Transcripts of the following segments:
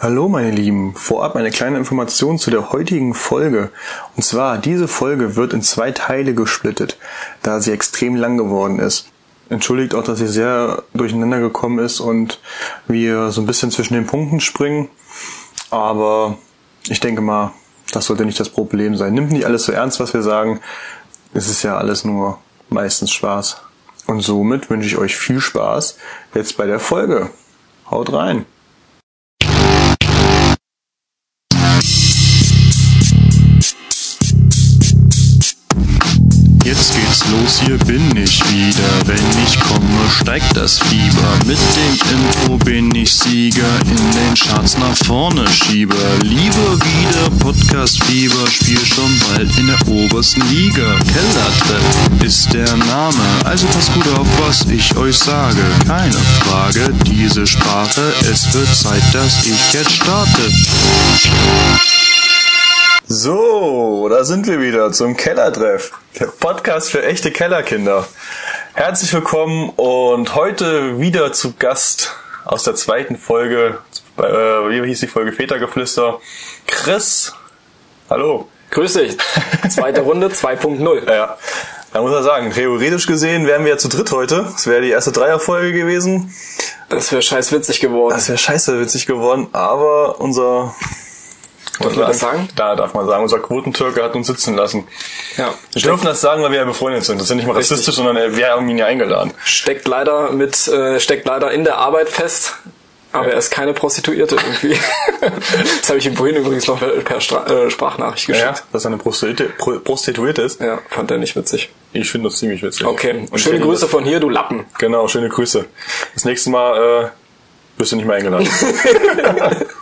Hallo meine Lieben, vorab eine kleine Information zu der heutigen Folge. Und zwar, diese Folge wird in zwei Teile gesplittet, da sie extrem lang geworden ist. Entschuldigt auch, dass sie sehr durcheinander gekommen ist und wir so ein bisschen zwischen den Punkten springen. Aber ich denke mal, das sollte nicht das Problem sein. Nimmt nicht alles so ernst, was wir sagen. Es ist ja alles nur meistens Spaß. Und somit wünsche ich euch viel Spaß jetzt bei der Folge. Haut rein! Jetzt geht's los, hier bin ich wieder. Wenn ich komme, steigt das Fieber. Mit dem Info bin ich Sieger, in den Charts nach vorne schiebe. Liebe wieder Podcast-Fieber, spiel schon bald in der obersten Liga. Kellertreff ist der Name, also passt gut auf, was ich euch sage. Keine Frage, diese Sprache, es wird Zeit, dass ich jetzt starte. So, da sind wir wieder zum Kellertreff. Der Podcast für echte Kellerkinder. Herzlich willkommen und heute wieder zu Gast aus der zweiten Folge, äh, wie hieß die Folge Vätergeflüster? Chris. Hallo. Grüß dich. Zweite Runde 2.0. Ja. Da muss man sagen, theoretisch gesehen wären wir ja zu dritt heute. Das wäre die erste Dreierfolge gewesen. Das wäre scheiß witzig geworden. Das wäre scheiße witzig geworden, aber unser Darf man das sagen? Da darf man sagen, unser Quotentürke hat uns sitzen lassen. Ja. Wir dürfen das sagen, weil wir ja befreundet sind. Das ist ja nicht mal Richtig. rassistisch, sondern wir haben ihn ja eingeladen. Steckt leider mit, äh, steckt leider in der Arbeit fest. Aber er ist keine Prostituierte irgendwie. das habe ich ihm vorhin übrigens noch per Stra äh, Sprachnachricht Ja, geschickt. dass er eine Prostituierte, Pro- Prostituierte ist. Ja. fand er nicht witzig. Ich finde das ziemlich witzig. Okay, Und schöne Grüße von hier, du Lappen. Genau, schöne Grüße. Das nächste Mal äh, wirst du nicht mehr eingeladen.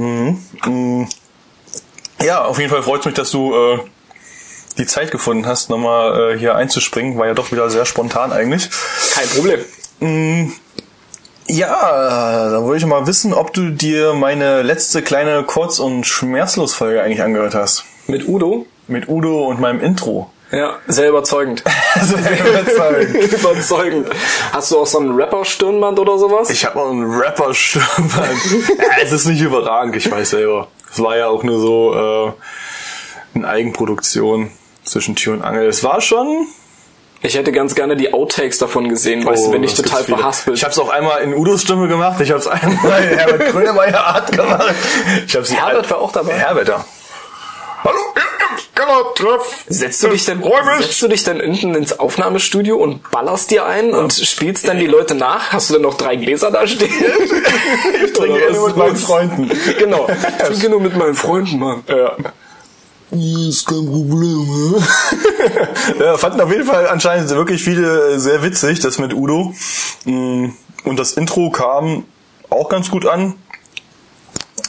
mhm. mhm. Ja, auf jeden Fall freut es mich, dass du äh, die Zeit gefunden hast, nochmal äh, hier einzuspringen. War ja doch wieder sehr spontan eigentlich. Kein Problem. Ja, da wollte ich mal wissen, ob du dir meine letzte kleine Kurz- und Schmerzlos-Folge eigentlich angehört hast. Mit Udo? Mit Udo und meinem Intro. Ja, sehr überzeugend. Also, überzeugend. überzeugend. Hast du auch so ein Rapper-Stirnband oder sowas? Ich habe auch einen rapper stirnband ja, Es ist nicht überragend, ich weiß selber. Es war ja auch nur so äh, eine Eigenproduktion zwischen Tür und Angel. Es war schon... Ich hätte ganz gerne die Outtakes davon gesehen, weißt du, wenn ich Oh, total verhaspelt. Ich habe es auch einmal in Udos Stimme gemacht, ich habe es einmal in Herbert Grönemeyer Art gemacht. Ich hab's Herbert war auch dabei. Herbert, ja. Hallo, Kellertreff. Setzt du dich denn, Freu mich. setzt du dich denn hinten ins Aufnahmestudio und ballerst dir ein und spielst dann die Leute nach? Hast du denn noch drei Gläser da stehen? Ich trinke Oder eh nur was mit meinen? Freunden. Genau. Ich trinke nur mit meinen Freunden, Mann. Ja. Ist kein Problem, ne? ja, fanden auf jeden Fall anscheinend wirklich viele sehr witzig, das mit Udo. Mm, Und das Intro kam auch ganz gut an.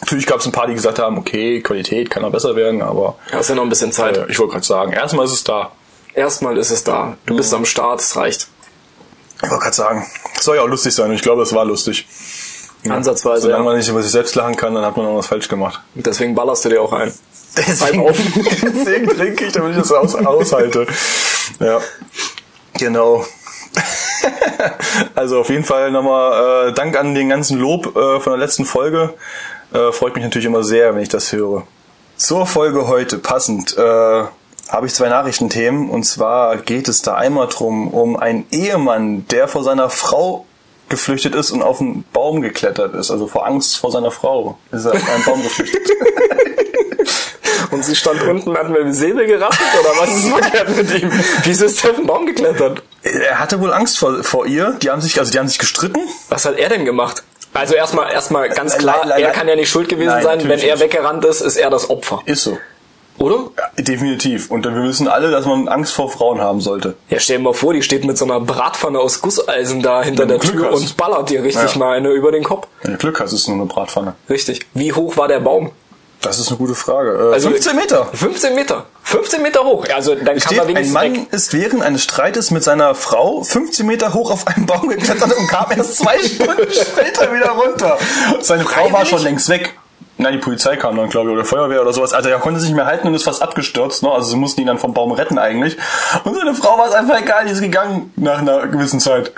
Natürlich gab es ein paar, die gesagt haben, okay, Qualität kann noch besser werden, aber Ja, ist ja noch ein bisschen Zeit. äh, ich wollte gerade sagen, erstmal ist es da. Erstmal ist es da. Du bist am Start, es reicht. Ich wollte gerade sagen, es soll ja auch lustig sein und ich glaube, es war lustig. Ansatzweise, Solange ja. man nicht über sich selbst lachen kann, dann hat man auch was falsch gemacht. Deswegen ballerst du dir auch ein. Deswegen, deswegen trinke ich, damit ich das aus, aushalte. Ja, genau. also auf jeden Fall nochmal äh, Dank an den ganzen Lob äh, von der letzten Folge. Äh, freut mich natürlich immer sehr, wenn ich das höre. Zur Folge heute passend äh, habe ich zwei Nachrichtenthemen und zwar geht es da einmal drum um einen Ehemann, der vor seiner Frau geflüchtet ist und auf einen Baum geklettert ist, also vor Angst vor seiner Frau ist er auf einen Baum geflüchtet. Und sie stand unten, hat mit dem Säbel gerasselt oder was ist verkehrt mit ihm? Wieso ist der auf den Baum geklettert? Er hatte wohl Angst vor, vor ihr. Die haben sich, also die haben sich gestritten. Was hat er denn gemacht? Also erstmal, erstmal ganz Nein, klar, nein, er kann ja nicht schuld gewesen Nein, sein. Wenn er weggerannt ist, ist er das Opfer. Ist so. Oder? Ja, definitiv. Und wir wissen alle, dass man Angst vor Frauen haben sollte. Ja, stell dir mal vor, die steht mit so einer Bratpfanne aus Gusseisen da hinter der Glück Tür hast. und ballert dir richtig Ja. mal eine über den Kopf. Wenn du Glück hast, ist es nur eine Bratpfanne. Richtig. Wie hoch war der Baum? Das ist eine gute Frage. Äh, Also- 15 Meter. 15 Meter. 15 Meter hoch. Also dann kann Steht, man ein wenigstens Mann weg. ist während eines Streites mit seiner Frau 15 Meter hoch auf einen Baum geklettert und kam erst zwei Stunden später wieder runter. Seine Frau war schon längst weg. Na, die Polizei kam dann, glaube ich, oder Feuerwehr oder sowas. Also er konnte sich nicht mehr halten und ist fast abgestürzt. Ne? Also sie mussten ihn dann vom Baum retten eigentlich. Und seine Frau war es einfach egal, die ist gegangen nach einer gewissen Zeit.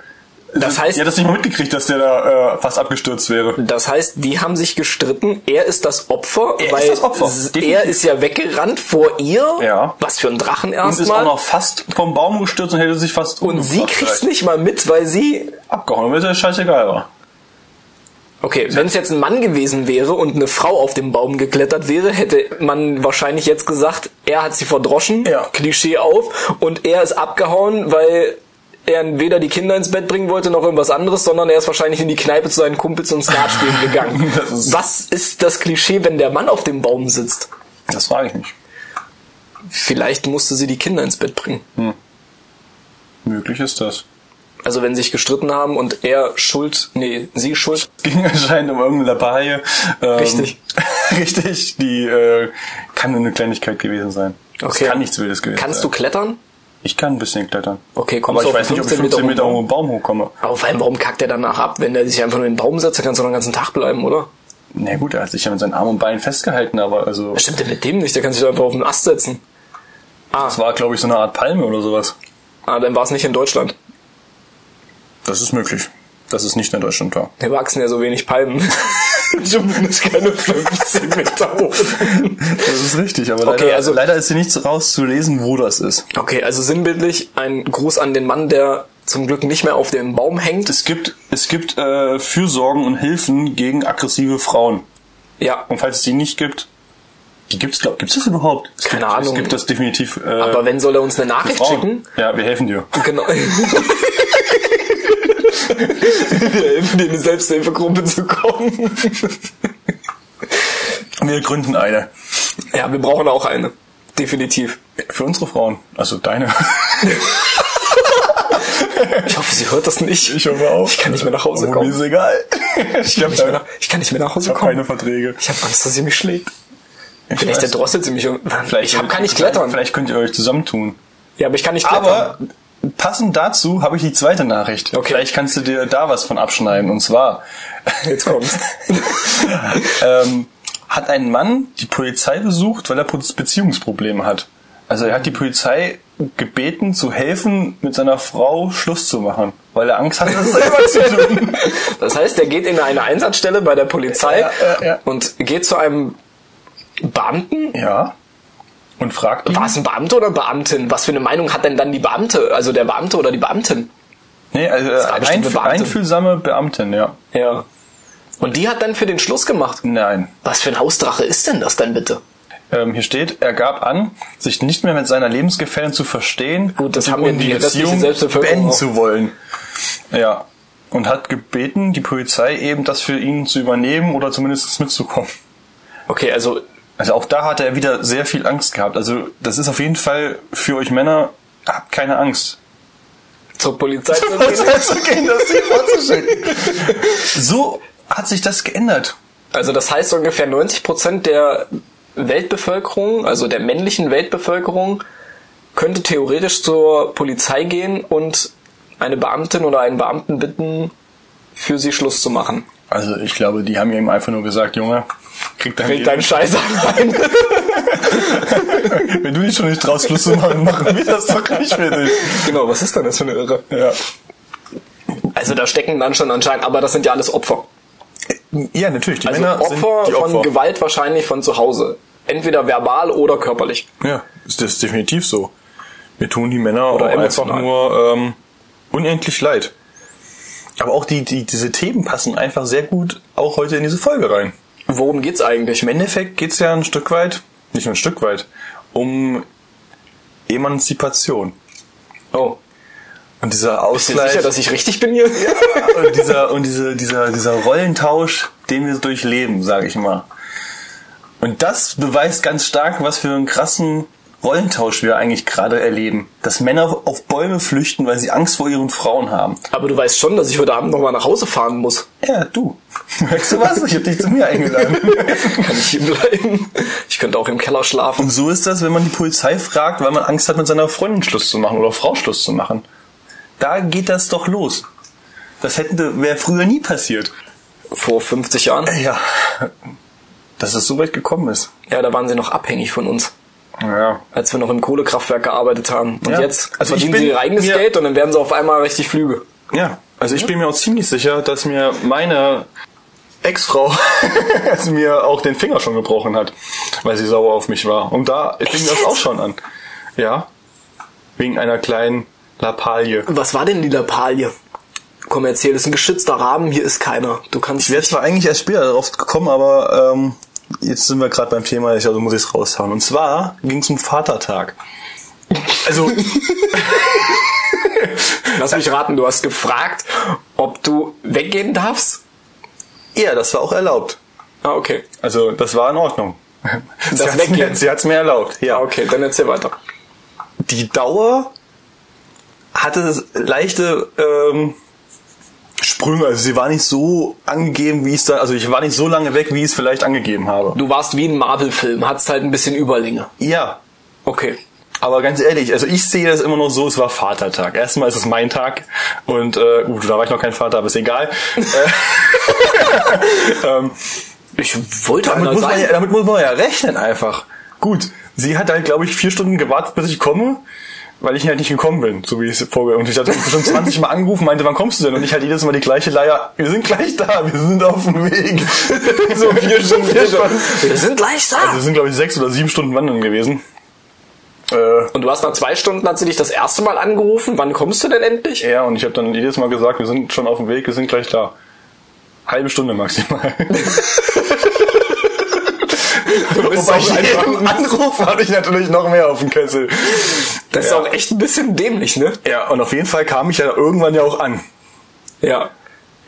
Das heißt- hat das nicht mal mitgekriegt, dass der da äh, fast abgestürzt wäre. Das heißt, die haben sich gestritten. Er ist das Opfer, Er ist weil das Opfer, definitiv. er ist ja weggerannt vor ihr. Ja. Was für ein Drachen Und ist auch erstmal. noch fast vom Baum gestürzt und hätte sich fast Und sie kriegt's vielleicht. nicht mal mit, weil sie abgehauen, weil es ja scheißegal war. Okay, wenn es jetzt ein Mann gewesen wäre und eine Frau auf dem Baum geklettert wäre, hätte man wahrscheinlich jetzt gesagt, er hat sie verdroschen, Ja. Klischee auf, und er ist abgehauen, weil er weder die Kinder ins Bett bringen wollte noch irgendwas anderes, sondern er ist wahrscheinlich in die Kneipe zu seinen Kumpels und Skat spielen gegangen. Ist- Was ist das Klischee, wenn der Mann auf dem Baum sitzt? Das frage ich mich. Vielleicht musste sie die Kinder ins Bett bringen. Möglich ist das. Also wenn sie sich gestritten haben und er schuld, nee, sie schuld. Es ging anscheinend um irgendeine Lappalie. Ähm, Richtig. richtig, die äh, kann nur eine Kleinigkeit gewesen sein. Okay. Das kann nichts Wildes gewesen Kannst sein. du klettern? Ich kann ein bisschen klettern. Okay, kommst Aber du ich weiß nicht, ob ich 15 15 Meter hoch einen Baum hochkomme. Aber vor allem, warum kackt er danach ab? Wenn er sich einfach nur in den Baum setzt, dann kannst du noch den ganzen Tag bleiben, oder? Na gut, er hat sich ja mit seinen Armen und Beinen festgehalten, aber also Was stimmt denn mit dem nicht? Der kann sich doch einfach auf den Ast setzen. Ah, es war, glaube ich, so eine Art Palme oder sowas. ah dann war es nicht in Deutschland. Das ist möglich. Dass es nicht in Deutschland war. Hier wachsen ja so wenig Palmen. Zumindest keine 15 Meter hoch. Das ist richtig, aber Okay, leider, also- leider ist hier nichts rauszulesen, wo das ist. Okay, also sinnbildlich ein Gruß an den Mann, der zum Glück nicht mehr auf dem Baum hängt. Es gibt, es gibt äh, Fürsorgen und Hilfen gegen aggressive Frauen. Ja, Und falls es die nicht gibt, die gibt's, glaub, gibt's das überhaupt? Es Keine gibt, Ahnung. Es gibt das definitiv. Äh, aber wenn soll er uns eine Nachricht schicken? Ja, wir helfen dir. Genau. Wir helfen dir in eine Selbsthilfegruppe zu kommen. Wir gründen eine. Ja, wir brauchen auch eine. Definitiv. Für unsere Frauen. Also deine. Ich hoffe, sie hört das nicht. Ich hoffe auch. Ich kann nicht mehr nach Hause Aber kommen. Mir ist egal. Ich kann, nicht mehr nach, ich kann nicht mehr nach Hause Ich habe kommen. keine Verträge. Ich habe Angst, dass sie mich schlägt. Vielleicht weiß. erdrosselt sie mich. Vielleicht, ich hab, kann nicht klettern. Vielleicht könnt ihr euch zusammentun. Ja, aber ich kann nicht klettern. Aber passend dazu habe ich die zweite Nachricht. Okay. Vielleicht kannst du dir da was von abschneiden. Und zwar Jetzt kommt's. ähm, hat ein Mann die Polizei besucht, weil er Beziehungsprobleme hat. Also er hat die Polizei gebeten, zu helfen, mit seiner Frau Schluss zu machen, weil er Angst hat, das selber zu tun. Das heißt, er geht in eine Einsatzstelle bei der Polizei Ja, ja, ja. und geht zu einem Beamten. Ja. Und fragt ihn. War es ein Beamter oder Beamtin? Was für eine Meinung hat denn dann die Beamte? Also der Beamte oder die Beamtin? Nee, also äh, einf Beamtin. einfühlsame Beamtin, ja. Ja. Und die hat dann für den Schluss gemacht. Nein. Was für ein Hausdrache ist denn das denn bitte? Ähm, hier steht, er gab an, sich nicht mehr mit seiner Lebensgefährtin zu verstehen Gut, das und haben die restliche Selbstbevölkerung beenden zu wollen. Ja. Und hat gebeten, die Polizei eben das für ihn zu übernehmen oder zumindest mitzukommen. Okay, also Also auch da hat er wieder sehr viel Angst gehabt. Also das ist auf jeden Fall für euch Männer, habt keine Angst. zur Polizei zu gehen. So hat sich das geändert. Also das heißt ungefähr 90% der Weltbevölkerung, also der männlichen Weltbevölkerung, könnte theoretisch zur Polizei gehen und eine Beamtin oder einen Beamten bitten, für sie Schluss zu machen. Also ich glaube, die haben ihm einfach nur gesagt, Junge, krieg dein, Krieg deinen Scheiß rein. Wenn du dich schon nicht traust, Schluss zu machen, machen wir das doch nicht für dich. genau, was ist denn das für eine Irre? Ja. Also da stecken dann schon anscheinend, aber das sind ja alles Opfer. Ja, natürlich. Die Also Männer Opfer, sind die Opfer. von Gewalt wahrscheinlich von zu Hause. Entweder verbal oder körperlich. Ja, ist das definitiv so. Mir tun die Männer Oder auch einfach nur ähm, unendlich leid. Aber auch die, die, diese Themen passen einfach sehr gut auch heute in diese Folge rein. Worum geht's eigentlich? Im Endeffekt geht's ja ein Stück weit, nicht nur ein Stück weit, um Emanzipation. Oh, Und dieser bist du Ausgleich sicher, dass ich richtig bin hier? und dieser und diese, dieser dieser Rollentausch, den wir durchleben, sage ich mal. Und das beweist ganz stark, was für einen krassen Rollentausch wir eigentlich gerade erleben. Dass Männer auf Bäume flüchten, weil sie Angst vor ihren Frauen haben. Aber du weißt schon, dass ich heute Abend nochmal nach Hause fahren muss. Ja, du. Merkst du was? Ich hab dich zu mir eingeladen. Kann ich hier bleiben? Ich könnte auch im Keller schlafen. Und so ist das, wenn man die Polizei fragt, weil man Angst hat, mit seiner Freundin Schluss zu machen oder Frau Schluss zu machen. Da geht das doch los. Das hätte wäre früher nie passiert. Vor 50 Jahren? Ja. Dass es so weit gekommen ist. Ja, da waren sie noch abhängig von uns. Ja. Als wir noch im Kohlekraftwerk gearbeitet haben. Und Ja. jetzt Also ich verdienen bin sie ihr eigenes mir- Geld und dann werden sie auf einmal richtig Flüge. Ja, also ich bin mir auch ziemlich sicher, dass mir meine Ex-Frau mir auch den Finger schon gebrochen hat, weil sie sauer auf mich war. Und da fing das auch schon an. Ja. Wegen einer kleinen Lappalie. Was war denn die Lappalie? Komm, erzähl, das ist ein geschützter Rahmen, hier ist keiner. Du kannst. Ich wäre zwar eigentlich erst später darauf gekommen, aber ähm, jetzt sind wir gerade beim Thema, also muss ich es raushauen. Und zwar ging es um Vatertag. Also. Lass mich raten, du hast gefragt, ob du weggehen darfst? Ja, das war auch erlaubt. Ah, okay. Also das war in Ordnung. Das sie hat's mir, sie hat's mir erlaubt. Ja. Ah, okay, dann erzähl weiter. Die Dauer hatte leichte ähm, Sprünge. Also sie war nicht so angegeben, wie es da. Also ich war nicht so lange weg, wie ich es vielleicht angegeben habe. Du warst wie ein Marvel-Film, hattest halt ein bisschen Überlänge. Ja. Okay. Aber ganz ehrlich, also ich sehe das immer noch so, es war Vatertag. Erstmal ist es mein Tag und äh, gut, da war ich noch kein Vater, aber ist egal. Äh, ähm, Ich wollte damit, muss man sein. ja, damit muss man ja rechnen einfach. Gut, sie hat halt, glaube ich, vier Stunden gewartet, bis ich komme, weil ich halt nicht gekommen bin, so wie ich es vorher. Und ich hatte bestimmt 20 Mal angerufen, meinte, wann kommst du denn? Und ich halt jedes Mal die gleiche Leier, wir sind gleich da, wir sind auf dem Weg. so vier Stunden, vier Stunden. Wir sind gleich da. Also es sind, glaube ich, sechs oder sieben Stunden wandern gewesen. Äh, Und du hast nach zwei Stunden, hat sie dich das erste Mal angerufen. Wann kommst du denn endlich? Ja, und ich habe dann jedes Mal gesagt, wir sind schon auf dem Weg, wir sind gleich da. Halbe Stunde maximal. Du bist Wobei auch ich jedem Anruf hatte ich natürlich noch mehr auf dem Kessel. das ist Ja. auch echt ein bisschen dämlich, ne? Ja, und auf jeden Fall kam ich ja irgendwann ja auch an. Ja.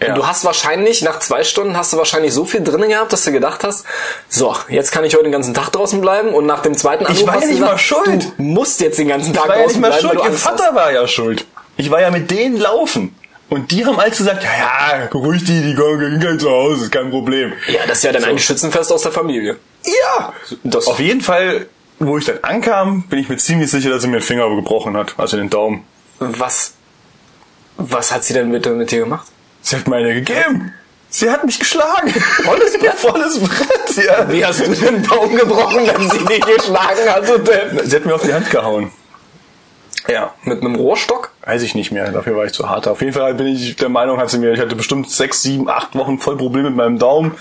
Ja. Und du hast wahrscheinlich, nach zwei Stunden hast du wahrscheinlich so viel drinnen gehabt, dass du gedacht hast, so, jetzt kann ich heute den ganzen Tag draußen bleiben und nach dem zweiten Anruf war ja nicht gesagt, mal schuld. du musst jetzt den ganzen Tag Ich war ja nicht draußen mal bleiben, schuld, ihr Angst hast. Vater war ja schuld. Ich war ja mit denen laufen. Und die haben alles gesagt, ja, ja, ruhig die, die kommen gleich zu Hause, ist kein Problem. Ja, das ist ja dann ein Schützenfest aus der Familie. Ja! Das- Auf jeden Fall, wo ich dann ankam, bin ich mir ziemlich sicher, dass sie mir den Finger gebrochen hat, also den Daumen. Was, was hat sie denn mit, mit dir gemacht? Sie hat mir eine gegeben. Sie hat mich geschlagen. Volles Brett. Volles Brett, ja. Wie hast du den Baum gebrochen, wenn sie dich geschlagen denn? Sie hat mir auf die Hand gehauen. Ja. Mit einem Rohrstock? Weiß ich nicht mehr, dafür war ich zu hart. Auf jeden Fall bin ich der Meinung, hat sie mir, ich hatte bestimmt sechs, sieben, acht Wochen voll Probleme mit meinem Daumen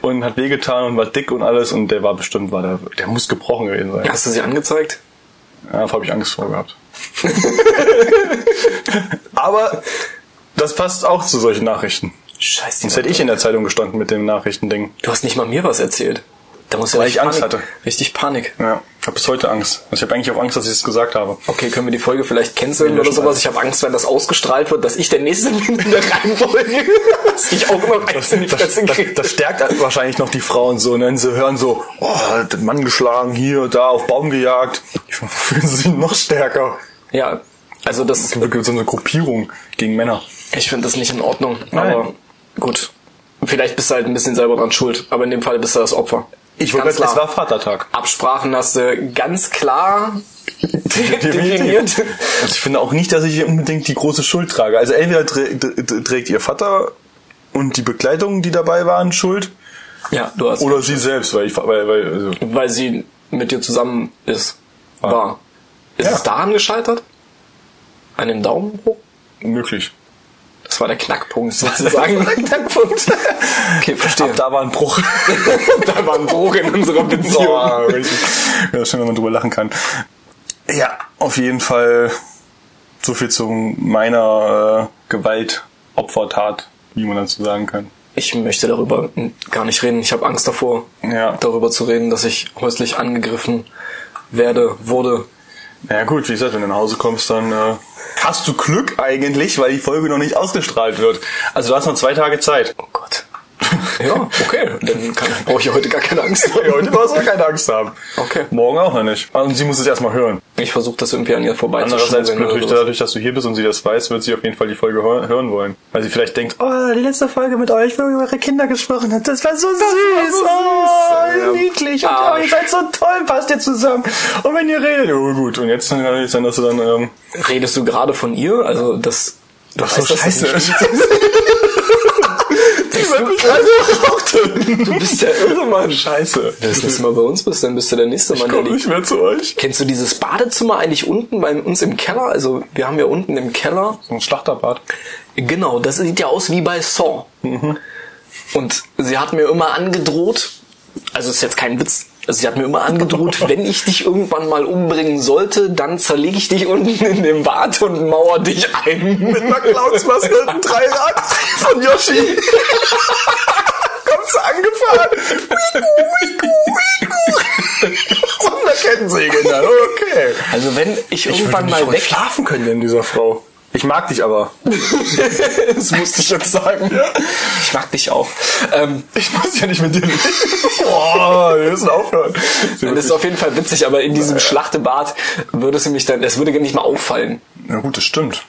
und hat wehgetan und war dick und alles und der war bestimmt, war der, der muss gebrochen gewesen sein. Hast du sie angezeigt? Ja, da habe ich Angst vor gehabt. Aber das passt auch zu solchen Nachrichten. Scheiße. Sonst hätte ich in der Zeitung gestanden mit dem Nachrichtending. Du hast nicht mal mir was erzählt. Da muss ja Weil ich Angst Panik, hatte. Richtig Panik. Ja, ich habe bis heute Angst. Also ich habe eigentlich auch Angst, dass ich es gesagt habe. Okay, können wir die Folge vielleicht canceln oder sowas? Ich habe Angst, wenn das ausgestrahlt wird, dass ich der Nächste bin in der Reihenfolge. dass ich auch noch eins in die Das, das, das stärkt wahrscheinlich noch die Frauen so, ne? Wenn sie hören so, oh, den Mann geschlagen, hier, da, auf Baum gejagt. Die fühlen sich noch stärker. Ja, also das, Es gibt so eine Gruppierung gegen Männer. ich finde das nicht in Ordnung. Nein. Aber gut. Vielleicht bist du halt ein bisschen selber dran schuld, aber in dem Fall bist du das Opfer. Ich wollte es war Vatertag. Absprachen hast du ganz klar definiert. Also ich finde auch nicht, dass ich hier unbedingt die große Schuld trage. Also entweder trägt ihr Vater und die Begleitung, die dabei waren, Schuld, Ja, du hast. oder sie selbst, weil ich, weil, weil, also, weil sie mit dir zusammen ist. Ah. War. Ist Ja. es daran gescheitert? An dem Daumenbruch? möglich. Das war der Knackpunkt sozusagen. Knackpunkt. Okay, verstehe. Ab da war ein Bruch. da war ein Bruch in unserer Beziehung. Boah, richtig. Ja, schön, wenn man drüber lachen kann. Ja, auf jeden Fall so viel zu meiner äh, Gewaltopfertat, wie man dazu sagen kann. Ich möchte darüber gar nicht reden. Ich habe Angst davor, Ja. darüber zu reden, dass ich häuslich angegriffen werde, wurde. Ja gut, wie gesagt, wenn du nach Hause kommst, dann äh, hast du Glück eigentlich, weil die Folge noch nicht ausgestrahlt wird. Also du hast noch zwei Tage Zeit. Oh Gott. Ja, okay. Dann brauche ich heute gar keine Angst haben. Ja, heute brauchst du keine Angst haben. Okay. Morgen auch noch nicht. Und sie muss es erstmal hören. Ich versuche das irgendwie an ihr Andererseits vorbeizuschneiden. natürlich dadurch, dass du hier bist und sie das weiß, wird sie auf jeden Fall die Folge hör- hören wollen. Weil sie vielleicht denkt, oh, die letzte Folge mit euch, wo ihr über eure Kinder gesprochen habt, das war so süß, oh, niedlich und Ah. oh, ihr seid so toll, passt ihr zusammen. Und wenn ihr redet, oh gut. Und jetzt kann es sein, dass du dann, ähm, Redest du gerade von ihr? Also das. Du Ach so, das scheiße. wird mich gerade Du bist der irre Mann. Scheiße. Wenn du das nächste Mal bei uns bist, dann bist du der nächste Mann, der Komm nicht mehr zu euch. Kennst du dieses Badezimmer eigentlich unten bei uns im Keller? Also wir haben ja unten im Keller, So ein Schlachterbad. Genau, das sieht ja aus wie bei Saw. Und sie hat mir immer angedroht, also ist jetzt kein Witz, also sie hat mir immer angedroht, wenn ich dich irgendwann mal umbringen sollte, dann zerlege ich dich unten in dem Bad und mauer dich ein. Mit einer Clownsmaske und einem Dreirad von Yoshi. Kommst du angefahren? Wiku, wiku, wiku. Und eine Kettensäge dann, okay. Also wenn ich, Ich irgendwann mal weg... schlafen können in dieser Frau. Ich mag dich aber. das musste ich jetzt sagen. Ich mag dich auch. Ähm, Ich muss ja nicht mit dir. Boah, wir müssen aufhören. das ist auf jeden Fall witzig, aber in diesem Schlachtebad würde es mich dann, das würde gar nicht mal auffallen. Na gut, das stimmt.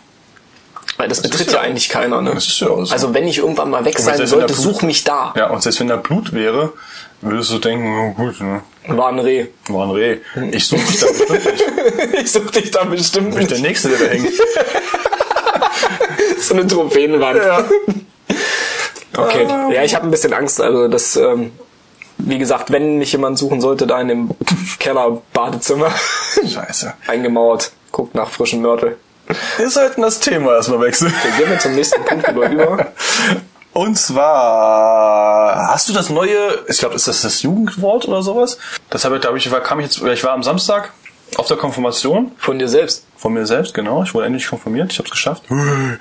Weil das, betritt ist ja, ja- eigentlich keiner, ne? das ist ja so. Also wenn ich irgendwann mal weg sein sollte, Blut- such mich da. Ja, und selbst wenn da Blut wäre, würdest du denken, oh gut, ne? War ein Reh. War ein Reh. Ich suche dich da bestimmt nicht. ich such dich da bestimmt Ich bin der Nächste, der da hängt. So eine Trophäenwand. Ja. Okay. Ja, ich habe ein bisschen Angst. Also das, ähm, wie gesagt, wenn mich jemand suchen sollte, da in dem Keller-Badezimmer Scheiße. eingemauert, guckt nach frischem Mörtel. Wir sollten das Thema erstmal wechseln. Wir gehen wir zum nächsten Punkt über über. Und zwar, hast du das neue, ich glaube, ist das das Jugendwort oder sowas? Das habe ich, glaube ich, war, kam ich jetzt, ich war am Samstag auf der Konfirmation Von dir selbst. von mir selbst, genau. Ich wurde endlich konfirmiert, ich habe es geschafft. Nein,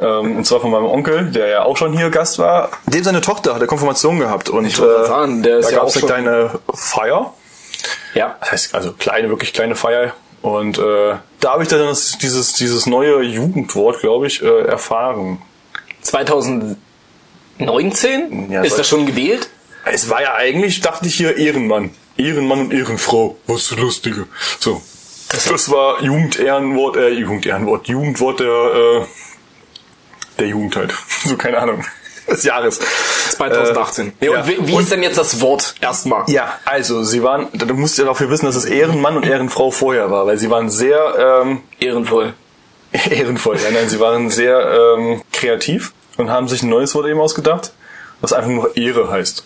ähm, und zwar von meinem Onkel, der ja auch schon hier Gast war. Dem seine Tochter hat eine Konfirmation gehabt und wollte gerade sagen, der ist da ja gab es eine kleine Feier. Ja. Das heißt, also kleine, wirklich kleine Feier. Und äh, da habe ich dann das, dieses, dieses neue Jugendwort, glaube ich, äh, erfahren. 2019? Ja, ist das schon gewählt? Es war ja eigentlich, dachte ich hier, Ehrenmann. Ehrenmann und Ehrenfrau. Was ist das Lustige? So. Das, war Jugendehrenwort, äh, Jugendehrenwort, Jugendwort der, äh, der Jugend halt. So, keine Ahnung. Des Jahres. 2018. Äh, ja, ja. und wie, wie ist denn jetzt das Wort erstmal? Ja, also, sie waren, du musst ja dafür wissen, dass es Ehrenmann und Ehrenfrau vorher war, weil sie waren sehr, ähm, Ehrenvoll. ehrenvoll. Ja, nein, sie waren sehr ähm, kreativ und haben sich ein neues Wort eben ausgedacht, was einfach nur Ehre heißt.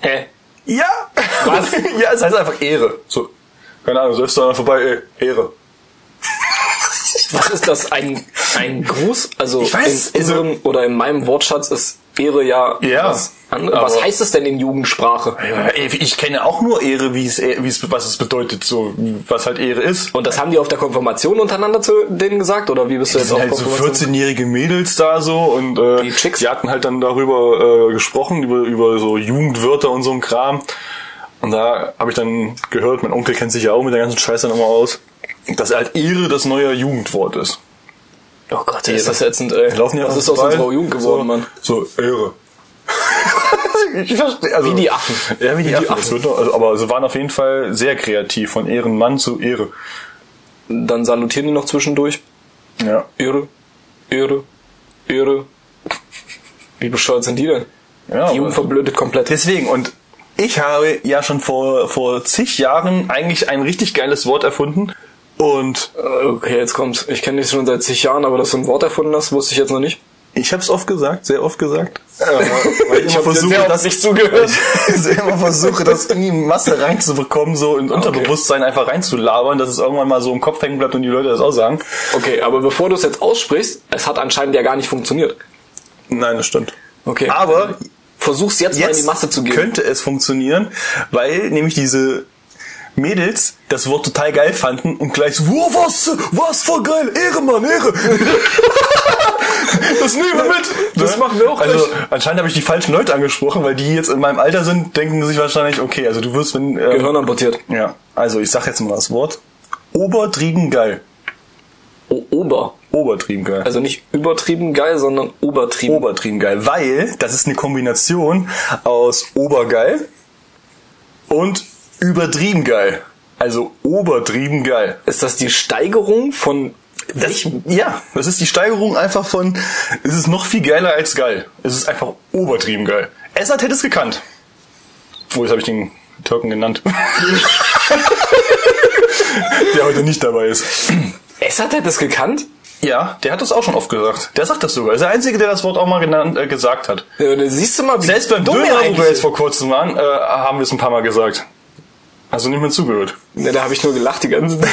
Hä? Ja! Was? ja, es heißt einfach Ehre. So, keine Ahnung, läufst du da vorbei, ey, Ehre. Was ist das? Ein, ein Gruß? Also Ich weiß, in also- unserem oder in meinem Wortschatz ist Ehre ja, Ja, was anderes. Was heißt es denn in Jugendsprache? Ich kenne auch nur Ehre, wie es, wie es, was es bedeutet, so, was halt Ehre ist. Und das haben die auf der Konfirmation untereinander zu denen gesagt? Oder wie bist du Das jetzt sind auf halt so Konfirmation? 14-jährige Mädels da so und äh, Die Chicks? die hatten halt dann darüber äh, gesprochen, über, über so Jugendwörter und so ein Kram. Und da habe ich dann gehört, mein Onkel kennt sich ja auch mit der ganzen Scheiße nochmal aus, dass halt Ehre das neue Jugendwort ist. Oh Gott, ist das ätzend, ey. Die laufen ja auch ist aus unserer Jugend geworden, so, Mann? So, Ehre. ich verstehe, also, Wie die Affen. Ja, wie die Wie die Affen. Affen. Das doch, also, aber sie waren auf jeden Fall sehr kreativ, von Ehrenmann zu Ehre. Dann salutieren die noch zwischendurch. Ja. Ehre, Ehre, Ehre. Wie bescheuert sind die denn? Ja, die Jugend verblödet komplett. Deswegen, und ich habe ja schon vor, vor zig Jahren eigentlich ein richtig geiles Wort erfunden. Und Äh, Okay, jetzt kommt's. Ich kenne dich schon seit zig Jahren, aber dass du ein Wort erfunden hast, wusste ich jetzt noch nicht. ich habe es oft gesagt, sehr oft gesagt. Äh, weil ich Ich immer versuche, sehr oft das nicht zugehört. ich immer versuche, das in die Masse reinzubekommen, so in Unterbewusstsein einfach reinzulabern, dass es irgendwann mal so im Kopf hängen bleibt und die Leute das auch sagen. Okay, aber bevor du es jetzt aussprichst, es hat anscheinend ja gar nicht funktioniert. Nein, das stimmt. Okay. Aber Versuch's jetzt, mal in die Masse zu gehen. könnte es funktionieren, weil nämlich diese Mädels das Wort total geil fanden und gleich so, wow, was, was voll geil, Ehre, Mann, Ehre. das nehmen wir mit. Das machen wir auch Also nicht. anscheinend habe ich die falschen Leute angesprochen, weil die jetzt in meinem Alter sind, denken sich wahrscheinlich, okay, also du wirst, wenn... ähm, Gehirn amputiert. Ja, also ich sag jetzt mal das Wort. Obertrieben geil. O Ober. Obertrieben geil. Also nicht übertrieben geil, sondern obertrieben. Obertrieben geil, weil das ist eine Kombination aus obergeil und übertrieben geil. Also obertrieben geil. Ist das die Steigerung von Das, ja, das ist die Steigerung einfach von, es ist noch viel geiler als geil. Es ist einfach obertrieben geil. Essert hätte es gekannt. Oh, jetzt habe ich den Türken genannt. Der heute nicht dabei ist. Essert hat das gekannt? Ja, der hat das auch schon oft gesagt. Der sagt das sogar. Er ist der Einzige, der das Wort auch mal genannt, äh, gesagt hat. Ja, da siehst du mal, wie Selbst beim er Döner, wo wir jetzt vor kurzem waren, äh, haben wir es ein paar Mal gesagt. Du nicht mehr zugehört? Ne, da habe ich nur gelacht die ganze Zeit.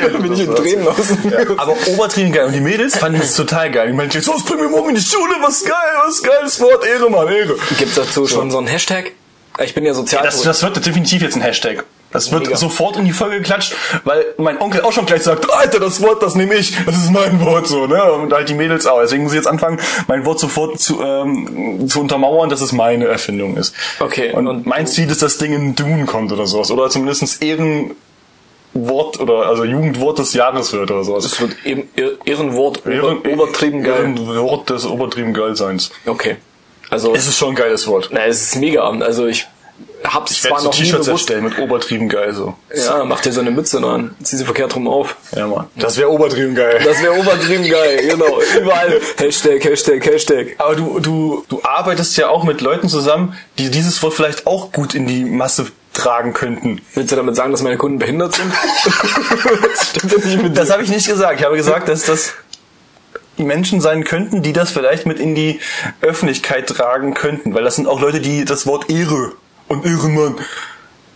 da bin ich in Tränen aus Ja, aber obertrieben geil. Und die Mädels fanden es total geil. Ich meinte, so, das bringen wir morgen in die Schule, was geil, was geiles Wort, Ehre, Mann, Ehre. Gibt's dazu schon so einen Hashtag? Ich bin ja sozial. Das, das wird definitiv jetzt ein Hashtag. Das wird Mega. sofort in die Folge geklatscht, weil mein Onkel auch schon gleich sagt, Alter, das Wort, das nehme ich, das ist mein Wort so, ne? Und halt die Mädels auch. Deswegen muss ich jetzt anfangen, mein Wort sofort zu, ähm, zu untermauern, dass es meine Erfindung ist. Okay, Und, und- mein Ziel ist, das Ding in Dune kommt oder sowas. Oder zumindest Ehrenwort oder also Jugendwort des Jahres wird oder sowas. das wird eben Ehrenwort Ehren- übertrieben geil. Ehrenwort des übertrieben Geilseins. Okay. Also, Es ist schon ein geiles Wort. na, es ist mega. Also ich hab's Ich zwar so noch T-Shirts erstellen mit obertrieben geil so. Ja, mach dir so eine Mütze dran. Zieh sie verkehrt rum auf. Ja, Mann. Das wäre obertrieben geil. Das wäre obertrieben geil, genau. Überall. Hashtag, Hashtag, Hashtag. Aber du, du, du arbeitest ja auch mit Leuten zusammen, die dieses Wort vielleicht auch gut in die Masse tragen könnten. Willst du damit sagen, dass meine Kunden behindert sind? das Das habe ich nicht gesagt. Ich habe gesagt, dass das Menschen sein könnten, die das vielleicht mit in die Öffentlichkeit tragen könnten. Weil das sind auch Leute, die das Wort Ehre und Ehrenmann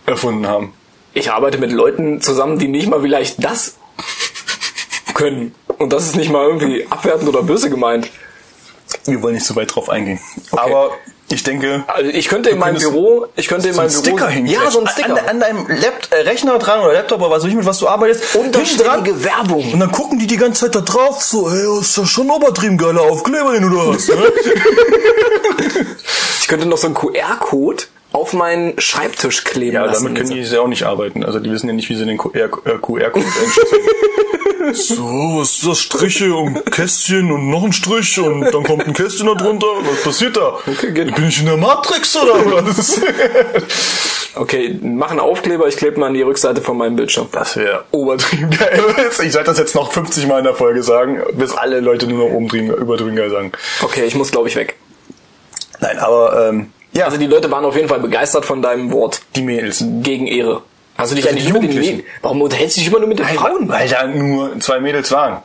erfunden haben. Ich arbeite mit Leuten zusammen, die nicht mal vielleicht das können. Und das ist nicht mal irgendwie abwertend oder böse gemeint. Wir wollen nicht so weit drauf eingehen. Aber ich denke, Also ich könnte in meinem Büro, ich könnte in so meinem einen Büro, Sticker hängen. ja, so ein Sticker. An, an deinem Lapt äh, Rechner dran oder Laptop oder was weiß ich, mit was du arbeitest. hinten Unterschwellige Werbung. Und dann gucken die die ganze Zeit da drauf, so, hey, ist ja schon übertrieben geiler Aufkleber, den du da hast. Ne? Ich könnte noch so einen QR-Code auf meinen Schreibtisch kleben ja, lassen. damit können die ja auch nicht arbeiten. Also die wissen ja nicht, wie sie den QR-Code einstellen. So, was ist das? Striche und Kästchen und noch ein Strich und dann kommt ein Kästchen da drunter. Was passiert da? Okay, geht. Bin ich in der Matrix oder was? Okay, mach einen Aufkleber, ich klebe mal an die Rückseite von meinem Bildschirm. Das wäre obertrieben geil. Ich sollte das jetzt noch 50 Mal in der Folge sagen, bis alle Leute nur noch oben übertrieben geil sagen. Okay, ich muss glaube ich weg. Nein, aber ähm, ja, Also die Leute waren auf jeden Fall begeistert von deinem Wort die Mädels. gegen Ehre. Hast du dich eigentlich mit den. Mädchen? Warum unterhältst du dich immer nur mit den Frauen? Weil da nur zwei Mädels waren.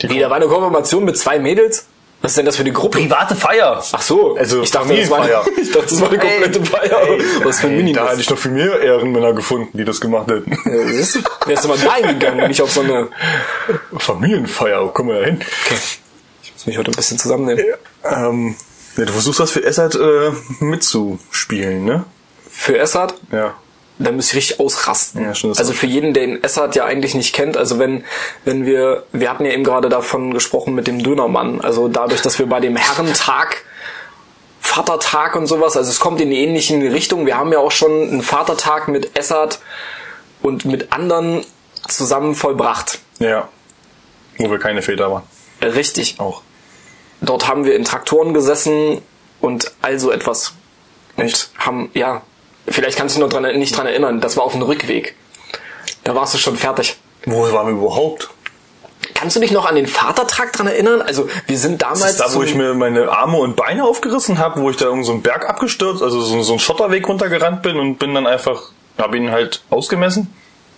Die Wie, da war eine Konfirmation mit zwei Mädels? Was ist denn das für eine Gruppe? private Feier. Ach so, Also ich dachte, das war eine, ich dachte, das war eine komplette Ey, Feier. ey, Was für ein Mini. Da hätte ich doch viel mehr Ehrenmänner gefunden, die das gemacht hätten. Wärst du mal da hingegangen, nicht auf so eine... Familienfeier, wo kommen wir da hin? Okay. Ich muss mich heute ein bisschen zusammennehmen. Ähm, ja, du versuchst das für Essert äh, mitzuspielen, ne? Für Essart, Ja. da müsste ich richtig ausrasten. Ja, das also für jeden, der den Essart ja eigentlich nicht kennt, also wenn, wenn wir, wir hatten ja eben gerade davon gesprochen mit dem Dönermann, also dadurch, dass wir bei dem Herrentag Vatertag und sowas, also es kommt in die ähnlichen Richtungen. Wir haben ja auch schon einen Vatertag mit Essart und mit anderen zusammen vollbracht. Ja. Wo wir keine Väter waren. Richtig. Auch. Dort haben wir in Traktoren gesessen und all so etwas. Echt? Haben, ja, vielleicht kannst du dich noch dran, nicht dran erinnern, das war auf dem Rückweg. Da warst du schon fertig. Wo waren wir überhaupt? Kannst du dich noch an den Vatertag dran erinnern? Also wir sind damals Das ist da, wo ich mir meine Arme und Beine aufgerissen habe, wo ich da irgend so einen Berg abgestürzt, also so, so einen Schotterweg runtergerannt bin und bin dann einfach, habe ihn halt ausgemessen.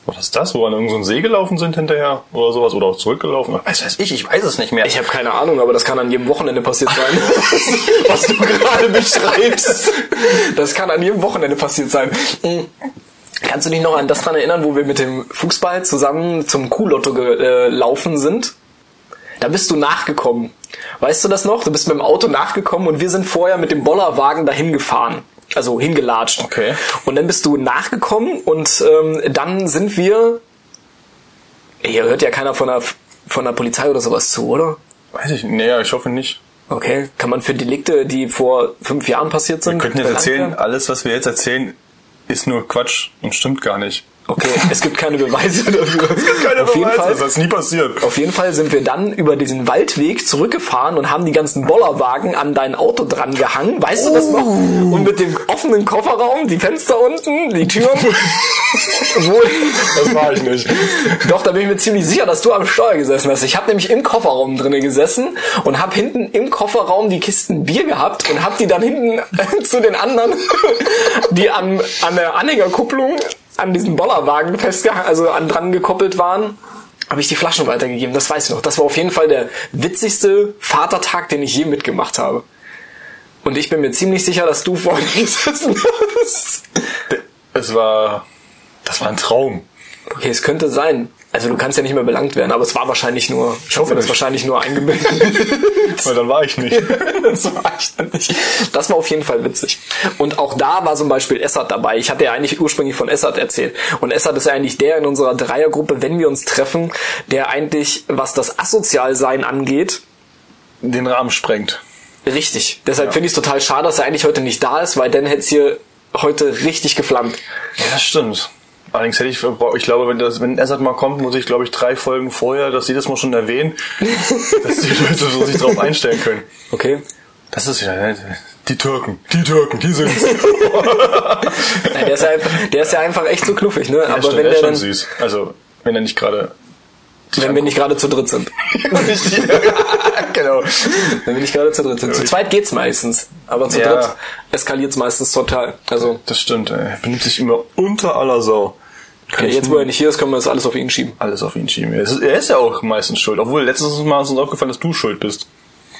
Was ist das? Wo wir an irgendeinem so See gelaufen sind hinterher oder sowas oder auch zurückgelaufen? Was weiß ich, ich weiß es nicht mehr. Ich habe keine Ahnung, aber das kann an jedem Wochenende passiert sein. Was du gerade beschreibst. Das kann an jedem Wochenende passiert sein. Hm. Kannst du dich noch an das dran erinnern, wo wir mit dem Fußball zusammen zum Kuhlotto gelaufen sind? Da bist du nachgekommen. Weißt du das noch? Du bist mit dem Auto nachgekommen und wir sind vorher mit dem Bollerwagen dahin gefahren. Also hingelatscht. Okay. Und dann bist du nachgekommen und ähm, dann sind wir. Hier hört ja keiner von der, von der Polizei oder sowas zu, oder? Weiß ich, nee, ich hoffe nicht. Okay. Kann man für Delikte, die vor fünf Jahren passiert sind, Wir könnten jetzt erzählen, werden? alles, was wir jetzt erzählen, ist nur Quatsch und stimmt gar nicht. Okay, es gibt keine Beweise dafür. Keine auf jeden Beweise, Fall, das ist nie passiert. Auf jeden Fall sind wir dann über diesen Waldweg zurückgefahren und haben die ganzen Bollerwagen an dein Auto dran gehangen. Weißt du das noch? Oh. Und mit dem offenen Kofferraum, die Fenster unten, die Türen. Wo, Das war ich nicht. Doch, da bin ich mir ziemlich sicher, dass du am Steuer gesessen hast. Ich habe nämlich im Kofferraum drinnen gesessen und habe hinten im Kofferraum die Kisten Bier gehabt und habe die dann hinten zu den anderen, die an, an der Anhängerkupplung an diesen Bollerwagen festgehangen, also an dran gekoppelt waren, habe ich die Flaschen weitergegeben. Das weiß ich noch. Das war auf jeden Fall der witzigste Vatertag, den ich je mitgemacht habe. Und ich bin mir ziemlich sicher, dass du vorne gesessen hast. Es war Das war ein Traum. Okay, es könnte sein. Also du kannst ja nicht mehr belangt werden, aber es war wahrscheinlich nur, ich hoffe, das ist wahrscheinlich nur eingebildet. Weil dann war ich nicht. das war ich dann nicht. Das war auf jeden Fall witzig. Und auch da war zum Beispiel Essert dabei. Ich hatte ja eigentlich ursprünglich von Essert erzählt. Und Essert ist ja eigentlich der in unserer Dreiergruppe, wenn wir uns treffen, der eigentlich, was das Asozialsein angeht, Den Rahmen sprengt. richtig. Deshalb finde ich es total schade, dass er eigentlich heute nicht da ist, weil dann hätte es hier heute richtig geflammt. Ja, das stimmt. Allerdings hätte ich, ich glaube, wenn das, wenn Essert mal kommt, muss ich, glaube ich, drei Folgen vorher das jedes Mal schon erwähnen, dass die Leute so sich drauf einstellen können. Okay. Das ist ja, ne, die Türken, die Türken, die sind's. Nein, der, ist ja einfach, der ist ja einfach echt so knuffig, ne? Ja, Aber stimmt, wenn der der ist schon dann, süß. Also, wenn er nicht gerade. wenn wir nicht gerade zu dritt sind. genau. Wenn wir nicht gerade zu dritt sind. Zu zweit geht's meistens. Aber zu Ja. dritt eskaliert's meistens total. Also, Das stimmt, ey. Er benimmt sich immer unter aller Sau. Kann okay, jetzt wo er nicht hier ist, können wir das alles auf ihn schieben. alles auf ihn schieben. Er ist, er ist ja auch meistens schuld. Obwohl, letztes Mal ist uns aufgefallen, dass du schuld bist.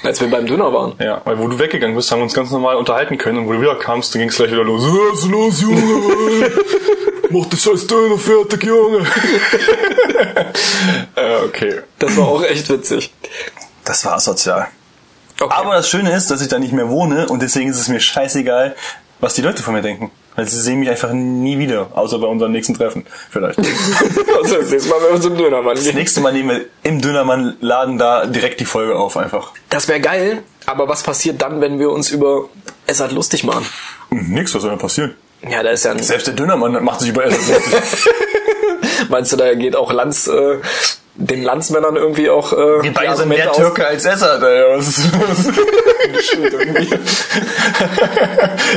Als wir beim Döner waren. Ja, weil wo du weggegangen bist, haben wir uns ganz normal unterhalten können und wo du wieder kamst, dann ging's gleich wieder los. Was ist los, Junge? Mach den scheiß Döner fertig, Junge. äh, okay. Das war auch echt witzig. Das war asozial. Okay. Aber das Schöne ist, dass ich da nicht mehr wohne und deswegen ist es mir scheißegal, was die Leute von mir denken. Weil sie sehen mich einfach nie wieder, außer bei unserem nächsten Treffen. Vielleicht. Das also, das nächste Mal, wenn wir zum Dönermann gehen. nächste Mal nehmen wir im Dönermann-Laden da direkt die Folge auf einfach. Das wäre geil, aber was passiert dann, wenn wir uns über Essert lustig machen? Nix, was soll denn passieren? Ja, da ist ja ein, Selbst der Dönermann macht sich über Essen lustig. meinst du, da geht auch Lanz, äh, den Landsmännern irgendwie auch, äh, Die beiden sind mehr Türke als Esser. Was ist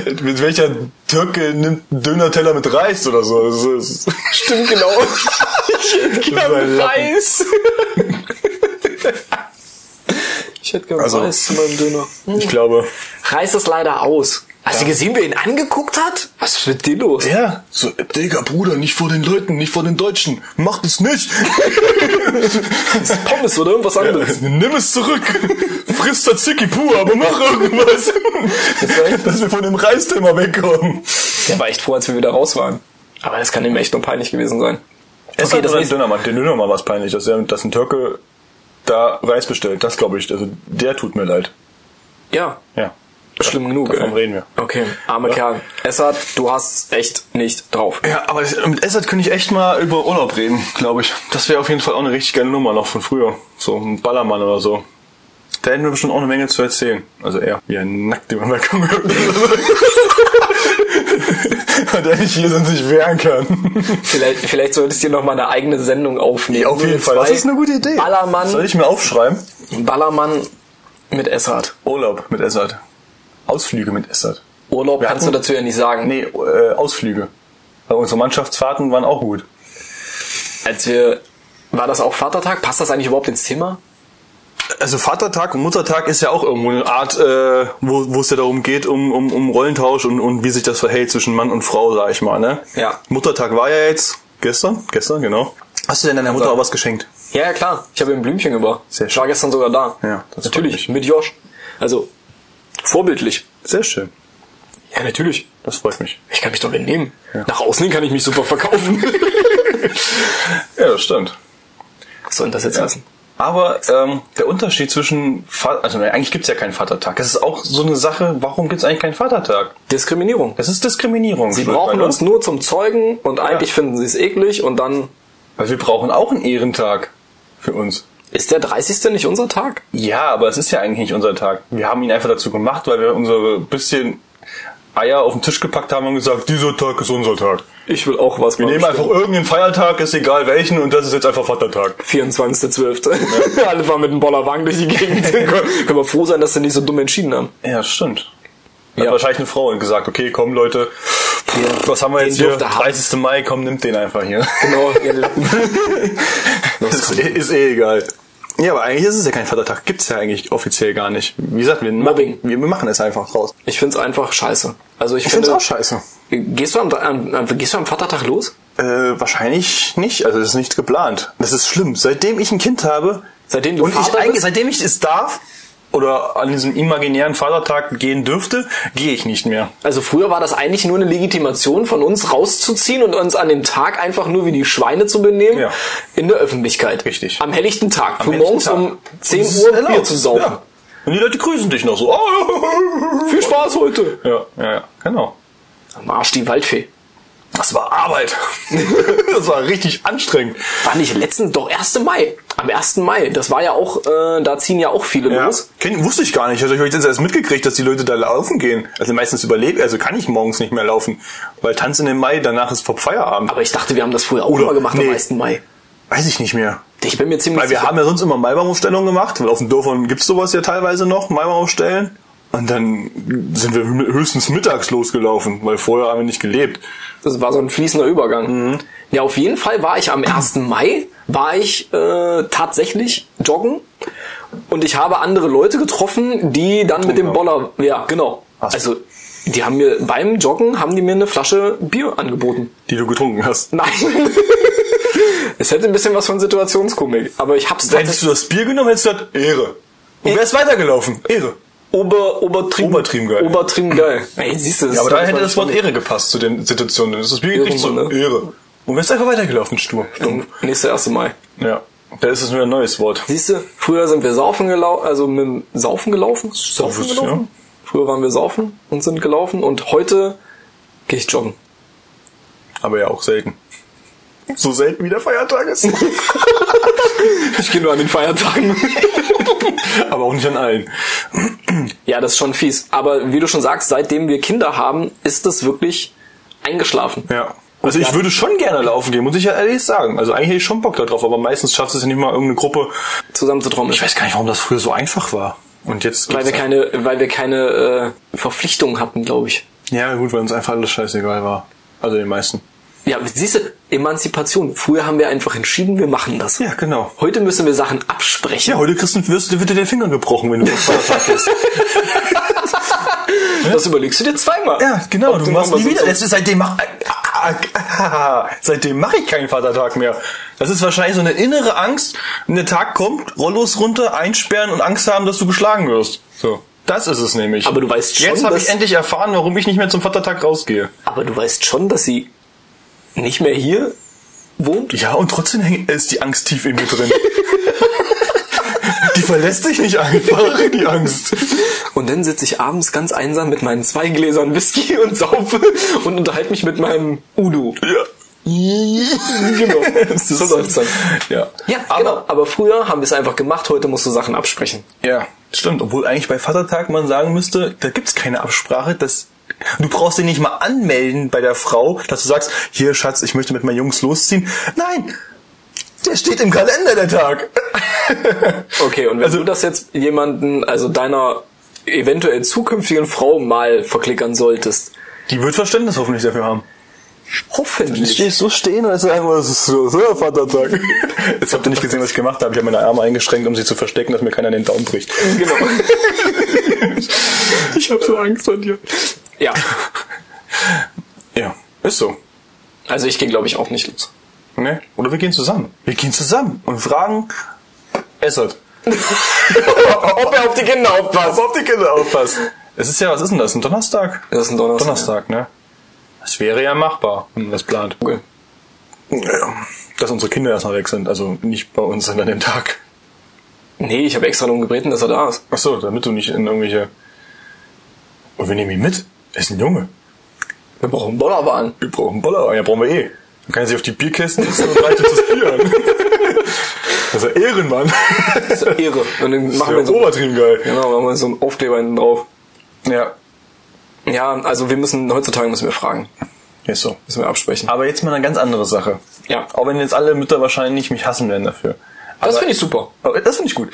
Mit welcher Türke nimmt einen Döner-Teller mit Reis oder so? Das ist, Stimmt, genau. ich hätte gern. Reis. ich hätte gern Also- Reis zu meinem Döner. ich glaube. Reis ist leider aus. Hast du gesehen, wer ihn angeguckt hat? Was ist mit dir los? Ja, so, Digga, Bruder, nicht vor den Leuten, nicht vor den Deutschen. Macht es nicht. Das ist Pommes oder irgendwas anderes. Nimm es zurück. Friss Tzatziki pur, aber mach irgendwas. Dass wir von dem Reisthema wegkommen. Der war echt froh, als wir wieder raus waren. Aber das kann ihm echt nur peinlich gewesen sein. Es Okay, das das nächste- Dönermann. Den Dönermann war es peinlich, dass, er, dass ein Türke da Reis bestellt. Das glaube ich. Also der tut mir leid. Ja, Ja. Schlimm genug. Davon ey. reden wir. Okay, armer Kerl. Essert, du hast echt nicht drauf. Ja, aber mit Essert könnte ich echt mal über Urlaub reden, glaube ich. Das wäre auf jeden Fall auch eine richtig geile Nummer noch von früher. So ein Ballermann oder so. Da hätten wir bestimmt auch eine Menge zu erzählen. Also er, wie ein nackt über Balkon Und der nicht hier sind, sich wehren kann. Vielleicht, vielleicht solltest du dir noch mal eine eigene Sendung aufnehmen. auf jeden Fall. Das ist eine gute Idee. Ballermann, Soll ich mir aufschreiben? Ballermann mit Essert. Urlaub mit Essert. Ausflüge mit Essert. Urlaub Wir kannst du hatten- dazu ja nicht sagen. Nee, äh, Ausflüge. Weil unsere Mannschaftsfahrten waren auch gut. Als wir, war das auch Vatertag? Passt das eigentlich überhaupt ins Thema? Also Vatertag und Muttertag ist ja auch irgendwo eine Art, äh, wo, wo es ja darum geht, um, um, um Rollentausch und, und wie sich das verhält zwischen Mann und Frau, sag ich mal. Ne? Ja. Muttertag war ja jetzt gestern, gestern, genau. Hast du denn deiner Mutter auch was geschenkt? Ja, ja, klar. Ich habe ihm ein Blümchen gebracht. Sehr Ich war gestern sogar da. Ja, Natürlich, mit Josh. Also, vorbildlich. Sehr schön. Ja, natürlich. Das freut mich. Ich kann mich doch benehmen. Nach außen hin kann ich mich super verkaufen. Ja, das stimmt. Was soll denn das jetzt heißen? Aber ähm, der Unterschied zwischen, Va also eigentlich gibt's ja keinen Vatertag. Das ist auch so eine Sache, warum gibt's eigentlich keinen Vatertag? Diskriminierung. Das ist Diskriminierung. Sie brauchen uns nur zum Zeugen und eigentlich finden sie es eklig und dann Weil wir brauchen auch einen Ehrentag für uns. Ist der 30. nicht unser Tag. Ja, aber es ist ja eigentlich nicht unser Tag. Wir haben ihn einfach dazu gemacht, weil wir unsere bisschen Eier auf den Tisch gepackt haben und gesagt, dieser Tag ist unser Tag. Ich will auch was Wir nehmen einfach irgendeinen Feiertag, ist egal welchen, und das ist jetzt einfach Vatertag. 24.12. Alle fahren mit dem Bollerwagen durch die Gegend. Können wir froh sein, dass sie nicht so dumm entschieden haben. Ja, stimmt. Hat Ja. wahrscheinlich eine Frau und gesagt, okay, komm Leute, was haben wir Den jetzt hier? dürft ihr haben. 30. Mai, komm, nimmt den einfach hier. Genau, ihr Lappen. ist, eh- ist eh egal. Ja, aber eigentlich ist es ja kein Vatertag. Gibt's ja eigentlich offiziell gar nicht. Wie gesagt, wir, Mobbing. wir, wir machen es einfach raus. Ich find's einfach scheiße. Also ich, Ich finde, find's auch scheiße. gehst du am, am, gehst du am Vatertag los? Äh, wahrscheinlich nicht. Also das ist nicht geplant. Das ist schlimm. Seitdem ich ein Kind habe Seitdem du und ich Vater eigentlich, bist? seitdem ich es darf, oder an diesem imaginären Vatertag gehen dürfte, gehe ich nicht mehr. Also früher war das eigentlich nur eine Legitimation von uns rauszuziehen und uns an dem Tag einfach nur wie die Schweine zu benehmen Ja. in der Öffentlichkeit. Richtig. Am helllichten Tag. Für helllichten morgens Tag. um 10 Und es ist Uhr. Bier zu saufen. Ja. Und die Leute grüßen dich noch so. Oh. Viel Spaß heute. Ja, ja, ja, genau. Am Arsch die Waldfee. Das war Arbeit. das war richtig anstrengend. War nicht letztens doch 1. Mai. Am 1. Mai. Das war ja auch, äh, da ziehen ja auch viele Ja. los. Kenn, wusste ich gar nicht. Also ich habe jetzt erst mitgekriegt, dass die Leute da laufen gehen. Also meistens überlebe, also kann ich morgens nicht mehr laufen. Weil Tanzen im Mai, danach ist vor Feierabend. Aber ich dachte, wir haben das früher auch Oder- immer gemacht nee. am 1. Mai. Weiß ich nicht mehr. Ich bin mir ziemlich Weil wir sicher. haben ja sonst immer Maibaumaufstellungen gemacht, weil auf den Dörfern gibt's sowas ja teilweise noch, Maibaumaufstellen. Und dann sind wir höchstens mittags losgelaufen, weil vorher haben wir nicht gelebt. Das war so ein fließender Übergang. Mhm. Ja, auf jeden Fall war ich am 1. Mai, war ich äh, tatsächlich joggen und ich habe andere Leute getroffen, die dann mit dem haben. Boller, ja, genau. So. Also, die haben mir beim Joggen haben die mir eine Flasche Bier angeboten. Die du getrunken hast. Nein. es hätte ein bisschen was von Situationskomik, aber ich hab's Hättest du das Bier genommen, hättest du gesagt, Ehre. Und wärst weitergelaufen. Ehre. Ober, obertrieben, Obertrieben geil. Obertrieben geil. Ey, siehst du, das Ja, aber ist da hätte das Wort Ehre gepasst zu den Situationen. Das Bier gekriegt, so ne? Ehre. Und wärst einfach weitergelaufen, stur, stumpf. Nächster 1. Mai. Ja. Da ist es nur ein neues Wort. Siehst du, früher sind wir saufen gelaufen, also mit dem Saufen gelaufen? Saufen gelaufen? Früher waren wir saufen und sind gelaufen und heute gehe ich joggen. Aber ja auch selten. So selten wie der Feiertag ist. Ich gehe nur an den Feiertagen. aber auch nicht an allen. ja, das ist schon fies. Aber wie du schon sagst, seitdem wir Kinder haben, ist es wirklich eingeschlafen. Ja. Also ich würde schon gerne laufen gehen, muss ich ja ehrlich sagen. Also eigentlich hätte ich schon Bock darauf, aber meistens schafft es ja nicht mal irgendeine Gruppe. Zusammen zu trommeln. Ich weiß gar nicht, warum das früher so einfach war. Und jetzt Weil wir keine, weil wir keine äh, Verpflichtungen hatten, glaube ich. Ja gut, weil uns einfach alles scheißegal war. Also den meisten. Ja, siehst du, Emanzipation. Früher haben wir einfach entschieden, wir machen das. Ja, genau. Heute müssen wir Sachen absprechen. Ja, heute kriegst du, wirst, dir wird dir der Finger gebrochen, wenn du Feiertag bist. Das überlegst du dir zweimal. Ja, genau, Ob du machst nie so- wieder. Das ist seitdem mach, seitdem mache ich keinen Vatertag mehr. Das ist wahrscheinlich so eine innere Angst, wenn der Tag kommt, Rollos runter, einsperren und Angst haben, dass du geschlagen wirst. So. Das ist es nämlich. Aber du weißt schon, Jetzt habe ich endlich erfahren, warum ich nicht mehr zum Vatertag rausgehe. Aber du weißt schon, dass sie nicht mehr hier wohnt? Ja, und trotzdem hängt- ist die Angst tief in mir drin. die verlässt dich nicht einfach, die Angst. Und dann sitze ich abends ganz einsam mit meinen zwei Gläsern Whisky und saufe und unterhalte mich mit meinem Udo. Ja. Genau. so läuft's dann. Ja. Ja, aber, genau. aber früher haben wir es einfach gemacht, heute musst du Sachen absprechen. Ja, stimmt. Obwohl eigentlich bei Vatertag man sagen müsste, da gibt's keine Absprache. Das, du brauchst dich nicht mal anmelden bei der Frau, dass du sagst, hier Schatz, ich möchte mit meinen Jungs losziehen. Nein, der steht im Kalender, der Tag. Okay, und wenn Also- du das jetzt jemanden, also deiner eventuell zukünftigen Frau mal verklickern solltest, Die wird Verständnis hoffentlich dafür haben. hoffentlich. stehst so stehen und ist einfach, das ist so, so Vatertag. Jetzt habt ihr nicht gesehen, was ich gemacht habe. Ich habe meine Arme eingeschränkt, um sie zu verstecken, dass mir keiner den Daumen bricht. Genau. Ich habe so Angst vor dir. Ja, Ja, ist so. also ich gehe glaube ich auch nicht los. Ne? Oder wir gehen zusammen. Wir gehen zusammen und fragen Essert. Ob er auf die Kinder aufpasst. Aber auf die Kinder aufpasst. Es ist ja, was ist denn das? Ein Donnerstag? Das ist ein Donnerstag. Donnerstag, ne? Das wäre ja machbar, wenn man das plant. Okay. Ja, dass unsere Kinder erstmal weg sind. Also nicht bei uns, an dem Tag. Nee, ich habe extra darum gebeten, dass er da ist. Ach so, damit du nicht in irgendwelche... Und wir nehmen ihn mit. Er ist ein Junge. Wir brauchen einen Bollerwagen. Wir brauchen einen Boller. Ja, brauchen wir eh. Dann kann er sich auf die Bierkästen setzen und reitet das Bier an. Das ist ja Ehrenmann. Das ist ja Ehre. Und dann machen wir so, obertrieben geil. genau, machen wir so einen Aufkleber hinten drauf. Ja. Ja, also wir müssen, heutzutage müssen wir fragen. Ist so. Müssen wir absprechen. Aber jetzt mal eine ganz andere Sache. Ja. Auch wenn jetzt alle Mütter wahrscheinlich mich hassen werden dafür. Das Aber- finde ich super. Aber Das finde ich gut.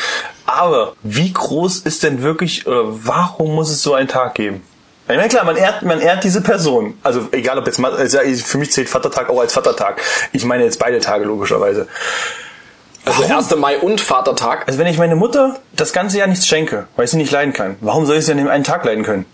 Aber wie groß ist denn wirklich, oder warum muss es so einen Tag geben? Ich meine, klar, man ehrt, man ehrt diese Person. Also egal ob jetzt, also für mich zählt Vatertag auch als Vatertag. Ich meine jetzt beide Tage logischerweise. Also 1. Mai und Vatertag. Also wenn ich meine Mutter das ganze Jahr nichts schenke, weil ich sie nicht leiden kann, warum soll ich sie an dem einen Tag leiden können?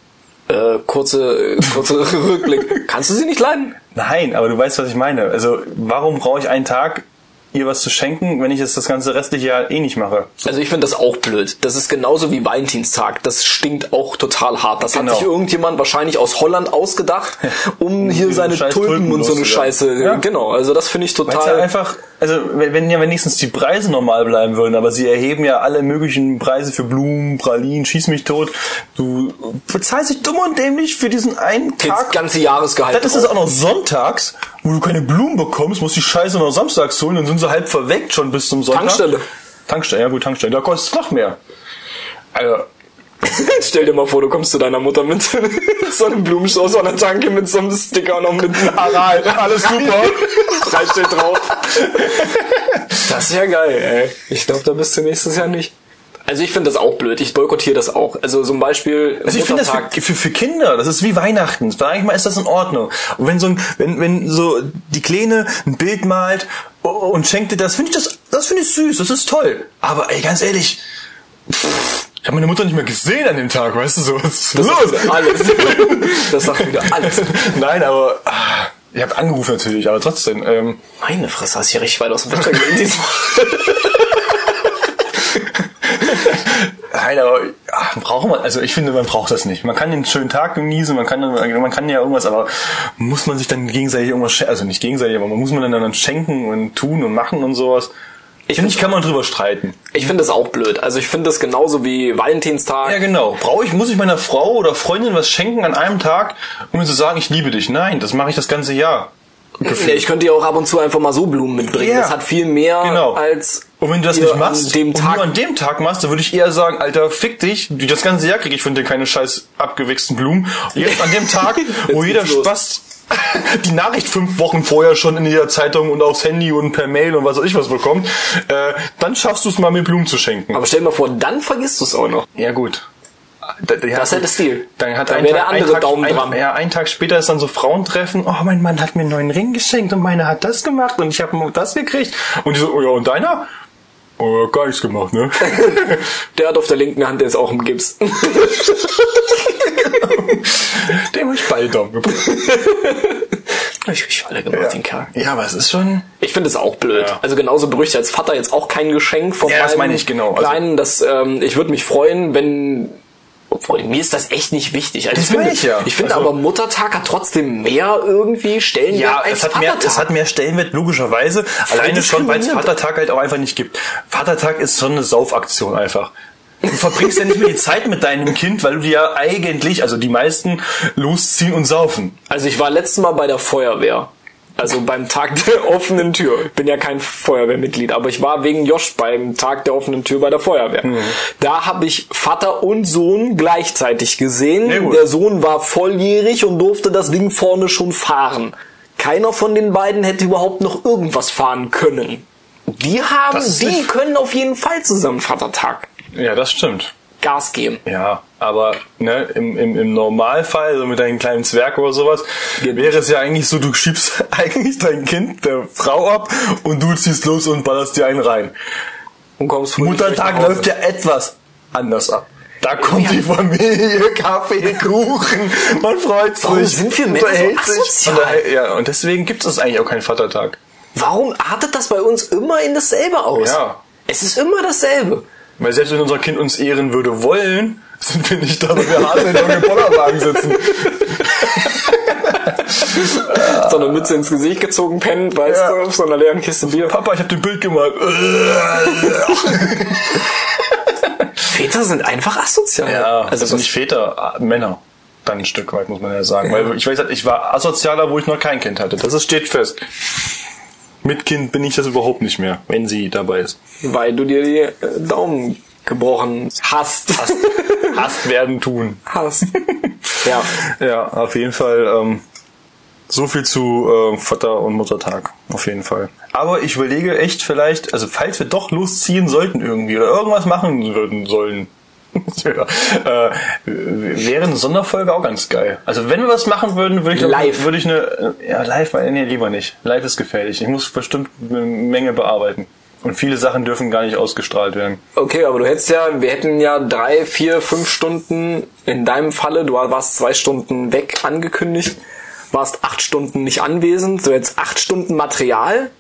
Äh, kurze, kurze Rückblick. Kannst du sie nicht leiden? Nein, aber du weißt, was ich meine. Also warum brauche ich einen Tag, ihr was zu schenken, wenn ich es das ganze restliche Jahr eh nicht mache. Also ich finde das auch blöd. Das ist genauso wie Valentinstag. Das stinkt auch total hart. Das Genau. hat sich irgendjemand wahrscheinlich aus Holland ausgedacht, um hier seine Tulpen Tulpen und so eine. Scheiße. Ja. Genau, also das finde ich Weil es ja total. einfach, also wenn wenn ja wenigstens die Preise normal bleiben würden, aber sie erheben ja alle möglichen Preise für Blumen, Pralinen, schieß mich tot. Du bezahlst dich dumm und dämlich für diesen einen das Tag. ganze Jahresgehalt. Dann ist es auch noch sonntags, wo du keine Blumen bekommst, musst die Scheiße noch samstags holen, dann sind sie halb verweckt schon bis zum Sonntag. Tankstelle. Tankstelle, ja gut, Tankstelle. Da kostet es noch mehr. Also, Stell dir mal vor, du kommst zu deiner Mutter mit so einem Blumenstrauß an der Tanke mit so einem Sticker und noch mit einem Aral, alles super. Drei steht drauf. Das ist ja geil, ey. Ich glaube, da bist du nächstes Jahr nicht. Also ich finde das auch blöd. Ich boykottiere das auch. Also zum Beispiel Also ich finde das für, für, für Kinder, das ist wie Weihnachten. Sag ich mal, ist das in Ordnung. Und wenn so ein, wenn, wenn so die Kleine ein Bild malt und schenkt dir das, finde ich das, das finde ich süß, das ist toll. Aber ey, ganz ehrlich, ich habe meine Mutter nicht mehr gesehen an dem Tag, weißt du so. Was ist das los? sagt wieder alles. Das sagt wieder alles. Nein, aber ah, ihr habt angerufen natürlich, aber trotzdem. Ähm, Meine Fresse, hast hier richtig weit aus dem gehen diesmal. Nein, aber ach, braucht man, also ich finde, man braucht das nicht. Man kann den schönen Tag genießen, man kann, man kann ja irgendwas, aber muss man sich dann gegenseitig irgendwas schenken, also nicht gegenseitig, aber man muss man dann, dann schenken und tun und machen und sowas. Ich finde, ich kann man drüber streiten. Ich finde das auch blöd. Also ich finde das genauso wie Valentinstag. Ja, genau. Brauche ich, muss ich meiner Frau oder Freundin was schenken an einem Tag, um mir zu sagen, ich liebe dich? Nein, das mache ich das ganze Jahr. Ja, ich könnte ja auch ab und zu einfach mal so Blumen mitbringen. Ja. Das hat viel mehr Genau. als Und wenn du das nicht machst an dem und Tag nur an dem Tag machst, dann würde ich eher sagen, Alter, fick dich, das ganze Jahr kriege ich von dir keine scheiß abgewichsten Blumen. Und jetzt an dem Tag, wo jeder. Spaß die Nachricht fünf Wochen vorher schon in jeder Zeitung und aufs Handy und per Mail und was weiß ich was bekommt, äh, dann schaffst du es mal, mir Blumen zu schenken. Aber stell dir mal vor, dann vergisst du es auch noch. ja gut. Da- ja, Das hätte gut. Stil. Dann hat Da ein Tag, der andere ein Tag, Daumen ein, dran. Ja, einen Tag später ist dann so Frauentreffen. Oh, mein Mann hat mir einen neuen Ring geschenkt und meiner hat das gemacht und ich habe das gekriegt. Und die so, oh ja, und deiner? Oh, ja, gar nichts gemacht, ne? Der hat auf der linken Hand, der ist auch im Gips. Dem hab ich beide Daumen gebracht. ich richtig alle gemacht, den Kerl. Ja, aber es ist schon. Ich finde es auch blöd. Ja. Also genauso ich als Vater jetzt auch kein Geschenk von Ja, das meinem meine ich, genau. Also- Kleinen. Das, ähm, ich würde mich freuen, wenn... Obwohl, mir ist das echt nicht wichtig. Also Das ich finde, ich ja. ich finde Also- aber Muttertag hat trotzdem mehr irgendwie Stellenwert Ja, als es hat, mehr, Vatertag. es hat mehr Stellenwert, logischerweise. Alleine schon, weil es. Vatertag halt auch einfach nicht gibt. Vatertag ist schon eine Saufaktion einfach. Du verbringst ja nicht mehr die Zeit mit deinem Kind, weil du dir ja eigentlich, also die meisten, losziehen und saufen. Also ich war letztes Mal bei der Feuerwehr. Also beim Tag der offenen Tür. Ich bin ja kein Feuerwehrmitglied, aber ich war wegen Josh beim Tag der offenen Tür bei der Feuerwehr. Mhm. Da habe ich Vater und Sohn gleichzeitig gesehen. Gut. Der Sohn war volljährig und durfte das Ding vorne schon fahren. Keiner von den beiden hätte überhaupt noch irgendwas fahren können. Die haben, Das die können auf jeden Fall zusammen Vatertag Ja, das stimmt. Gas geben. Ja, aber ne, im, im, im Normalfall, so mit deinem kleinen Zwerg oder sowas, Geht wäre es ja eigentlich so, du schiebst eigentlich dein Kind der Frau ab und du ziehst los und ballerst dir einen rein. Und kommst Muttertag läuft ja etwas anders ab. Da kommt Ja. die Familie, Kaffee, Kuchen, man freut Warum sich, sind wir Männer so asozial? Und, ja, und deswegen gibt es eigentlich auch keinen Vatertag. Warum artet das bei uns immer in dasselbe aus? Ja. Es ist immer dasselbe. Weil selbst wenn unser Kind uns ehren würde wollen, sind wir nicht da, weil wir hart in einem Bollerwagen sitzen. So eine Mütze ins Gesicht gezogen, pennt, weißt Ja. du, auf so einer leeren Kiste Bier. Papa, ich hab dir Bild gemalt. Väter sind einfach asozial. Ja, also also nicht Väter, äh, Männer. Dann ein Stück weit, muss man ja sagen. Weil ich weiß, ich war asozialer, wo ich noch kein Kind hatte. Das ist, steht fest. Mit Kind bin ich das überhaupt nicht mehr, wenn sie dabei ist. weil du dir die äh, Daumen gebrochen hast. Hasst werden tun. hast. ja. Ja, auf jeden Fall ähm, so viel zu äh, Vater- und Muttertag. Auf jeden Fall. Aber ich überlege echt vielleicht, also falls wir doch losziehen sollten irgendwie oder irgendwas machen würden sollen, ja, äh, wäre eine Sonderfolge auch ganz geil. Also wenn wir was machen würden, würde ich Live. würde ich eine ja live, nee, lieber nicht. Live ist gefährlich. Ich muss bestimmt eine Menge bearbeiten. Und viele Sachen dürfen gar nicht ausgestrahlt werden. Okay, aber du hättest ja, wir hätten ja drei, vier, fünf Stunden, in deinem Falle, du warst zwei Stunden weg angekündigt, warst acht Stunden nicht anwesend, so jetzt acht Stunden Material.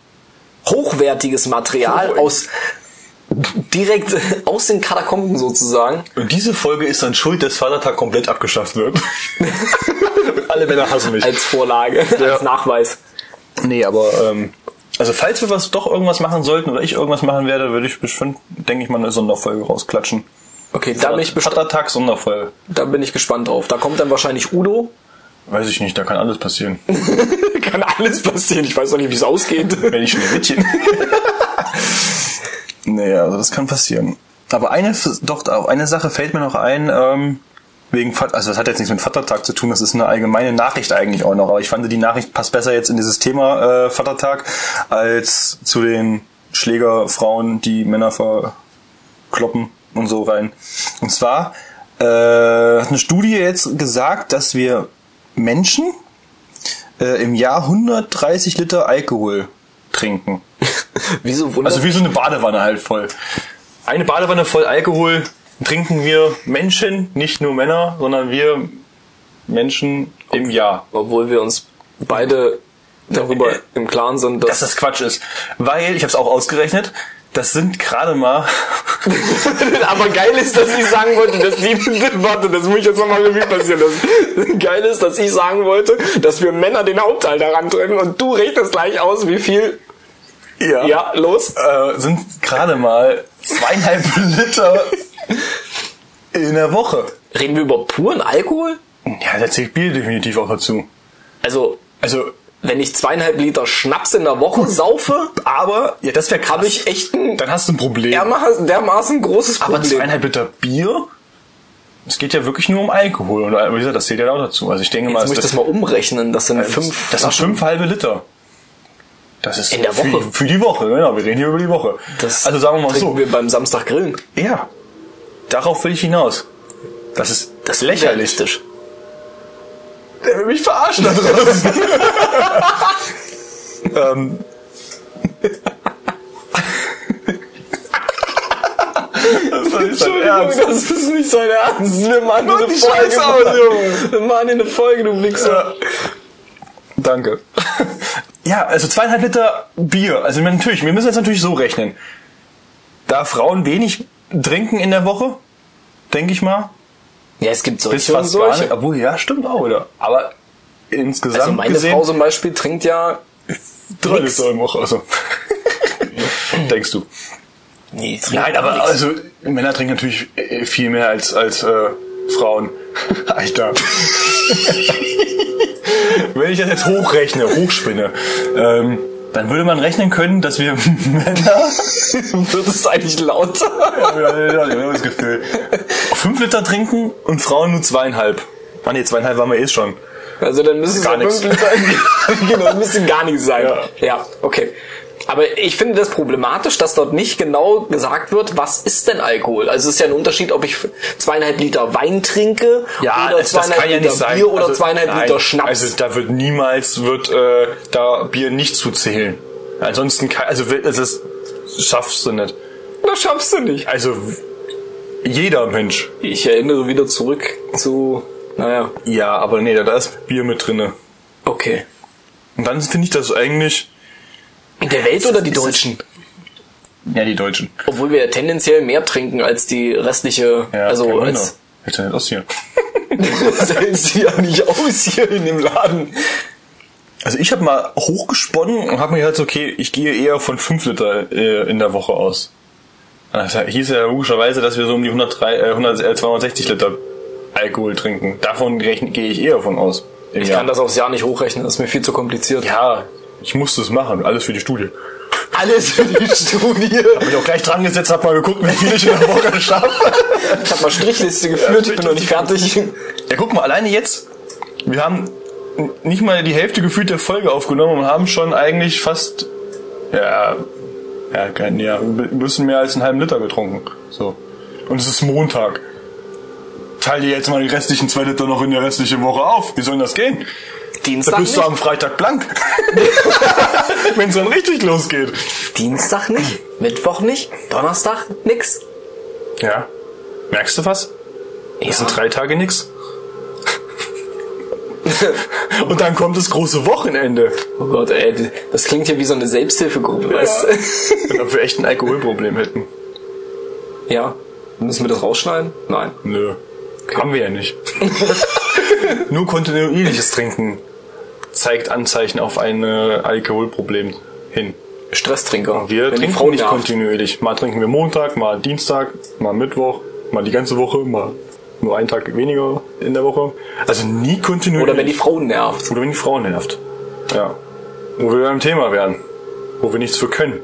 hochwertiges Material aus direkt aus den Katakomben sozusagen. Und diese Folge ist dann schuld, dass Vatertag komplett abgeschafft wird. Alle Männer hassen mich. Als Vorlage, Ja. als Nachweis. Nee, aber ähm, also falls wir was doch irgendwas machen sollten oder ich irgendwas machen werde, würde ich bestimmt, denke ich mal, eine Sonderfolge rausklatschen. Okay, da bin, ich Vatertag Sonderfolge. da bin ich gespannt drauf. Da kommt dann wahrscheinlich Udo. Weiß ich nicht, da kann alles passieren. Kann alles passieren. Ich weiß noch nicht, wie es ausgeht. Wenn ich Schneewittchen. nee, also das kann passieren. Aber eine, doch, auch eine Sache fällt mir noch ein, ähm, wegen, also das hat jetzt nichts mit Vatertag zu tun, das ist eine allgemeine Nachricht eigentlich auch noch, aber ich fand, die Nachricht passt besser jetzt in dieses Thema äh, Vatertag als zu den Schlägerfrauen, die Männer verkloppen und so rein. Und zwar äh, hat eine Studie jetzt gesagt, dass wir Menschen äh, im Jahr 130 Liter Alkohol trinken. Wieso wundert Also wie so eine Badewanne halt voll. Eine Badewanne voll Alkohol trinken wir Menschen, nicht nur Männer, sondern wir Menschen im Jahr. obwohl wir uns beide darüber Äh, im Klaren sind, Dass das Quatsch ist. Weil, ich habe es auch ausgerechnet, das sind gerade mal... Aber geil ist, dass ich sagen wollte, dass die, warte, das muss ich jetzt nochmal Revue passieren. Das, geil ist, dass ich sagen wollte, dass wir Männer den Hauptteil daran trennen und du rechnest gleich aus, wie viel, Ja. ja, los. Äh, sind gerade mal zweieinhalb Liter in der Woche. Reden wir über puren Alkohol? Ja, da zählt Bier definitiv auch dazu. Also, Also, wenn ich zweieinhalb Liter Schnaps in der Woche saufe, aber, ja, das wäre krass. habe ich echt ein Dann hast du ein Problem. dermaßen, dermaßen großes Aber Problem. zweieinhalb Liter Bier? Es geht ja wirklich nur um Alkohol. Und wie gesagt, das zählt ja auch dazu. Also ich denke mal, Jetzt muss ich das mal umrechnen. Das sind fünf das sind fünf halbe Liter. Das ist In der Für, Woche? die- für die Woche, genau. Wir reden hier über die Woche. Das also sagen wir mal so. wir beim Samstag grillen. Ja. Darauf will ich hinaus. Das ist Das ist lächerlich. Der will mich verarschen da draußen. ähm. Das war nicht Ernst. das ist nicht sein Ernst. Wir machen hier eine die Folge. Aus, Junge. Wir machen eine Folge, du Wichser. Danke. Ja, also zweieinhalb Liter Bier. Also natürlich, wir müssen jetzt natürlich so rechnen. Da Frauen wenig trinken in der Woche, denke ich mal, Ja, es gibt bis solche und fast gar nicht. solche. Obwohl, ja, stimmt auch wieder. Aber insgesamt Also meine gesehen, Frau zum Beispiel trinkt ja drei. Liter im Woche. Also. Denkst du? Nee, Nein, aber nix. also Männer trinken natürlich äh, viel mehr als als äh, Frauen. Alter. Wenn ich das jetzt hochrechne, hochspinne, ähm, dann würde man rechnen können, dass wir Männer, wird es eigentlich lauter. ja, ich habe das Gefühl, fünf Liter trinken und Frauen nur zweieinhalb. Ah nee, zweieinhalb waren wir eh schon. Also dann müssen es Gar nichts. Liter. genau, müsste gar nichts sein. Ja. ja, okay. Aber ich finde das problematisch, dass dort nicht genau gesagt wird, was ist denn Alkohol? Also es ist ja ein Unterschied, ob ich zweieinhalb Liter Wein trinke oder das, das zweieinhalb kann ja Liter nicht sein. Bier oder Also, zweieinhalb nein, Liter Schnaps. Also da wird niemals wird äh, da Bier nicht zuzählen. Ansonsten kann, also das ist, schaffst du nicht. das schaffst du nicht. Also jeder Mensch. Ich erinnere wieder zurück zu, naja, Ja, aber nee, da ist Bier mit drinne. okay. Und dann finde ich das eigentlich. In der Welt oder die Deutschen? Ja, die Deutschen. Obwohl wir ja tendenziell mehr trinken als die restliche, Ja, also als Hält ja nicht aus hier. das hält sie ja nicht aus hier in dem Laden. Also ich habe mal hochgesponnen und habe mir gedacht, okay, ich gehe eher von 5 Liter äh, in der Woche aus. Das hieß ja logischerweise, dass wir so um die 103, äh, 100, äh, 260 Liter Alkohol trinken. Davon rechne, gehe ich eher von aus. Ich Jahr. kann das aufs Jahr nicht hochrechnen, das ist mir viel zu kompliziert. Ja, ich musste es machen. Alles für die Studie. Alles für die Studie. Hab ich auch gleich dran gesetzt, hab mal geguckt, wie viel ich in der Woche schaffe. Ich habe mal Strichliste geführt, ich bin noch nicht fertig. Ja, guck mal, alleine jetzt, wir haben nicht mal die Hälfte gefühlt der Folge aufgenommen und haben schon eigentlich fast, ja, ja, kein, ja, ein bisschen mehr als einen halben Liter getrunken. So. Und es ist Montag. Teil dir jetzt mal die restlichen zwei Liter noch in der restlichen Woche auf. Wie soll denn das gehen? Da Dienstag bist du nicht? am Freitag blank. Wenn es dann richtig losgeht. Dienstag nicht? Mittwoch nicht? Donnerstag nix? Ja. Merkst du was? Das Ja. sind drei Tage nix. Und dann kommt das große Wochenende. Oh Gott, ey, das klingt hier wie so eine Selbsthilfegruppe, weißt du? Ob wir echt ein Alkoholproblem hätten. Ja. Müssen wir das rausschneiden? Nein. Nö. Haben wir ja nicht. Nur kontinuierliches Trinken zeigt Anzeichen auf ein äh, Alkoholproblem hin. Stresstrinker. Wir Wenn die trinken nicht nervt. kontinuierlich. Mal trinken wir Montag, mal Dienstag, mal Mittwoch, mal die ganze Woche, mal nur einen Tag weniger in der Woche. Also nie kontinuierlich. Oder wenn die Frau nervt. Oder wenn die Frau nervt. Ja. Wo wir beim Thema wären. Wo wir nichts für können.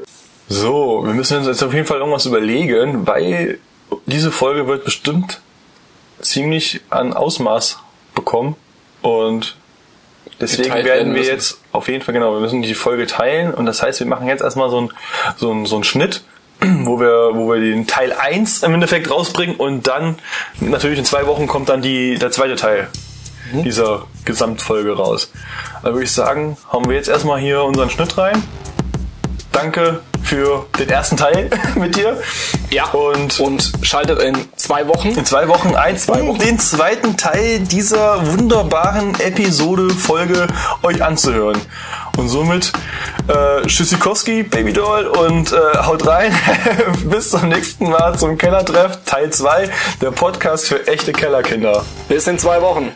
So, wir müssen uns jetzt auf jeden Fall irgendwas überlegen, weil diese Folge wird bestimmt ziemlich an Ausmaß bekommen. Und deswegen werden werden wir müssen. jetzt auf jeden Fall, genau, wir müssen die Folge teilen. Und das heißt, wir machen jetzt erstmal so einen so einen- so einen Schnitt, wo wir, wo wir den Teil 1 im Endeffekt rausbringen und dann natürlich in zwei Wochen kommt dann die, der zweite Teil dieser Gesamtfolge raus. Also würde ich sagen, hauen wir jetzt erstmal hier unseren Schnitt rein. Danke für den ersten Teil mit dir. Ja. Und Und schaltet in zwei Wochen. in zwei Wochen ein, Zwei um Wochen. den zweiten Teil dieser wunderbaren Episode, Folge euch anzuhören. Und somit äh, Tschüssikowski, Babydoll und äh, haut rein. Bis zum nächsten Mal zum Kellertreff, Teil 2, der Podcast für echte Kellerkinder. Bis in zwei Wochen.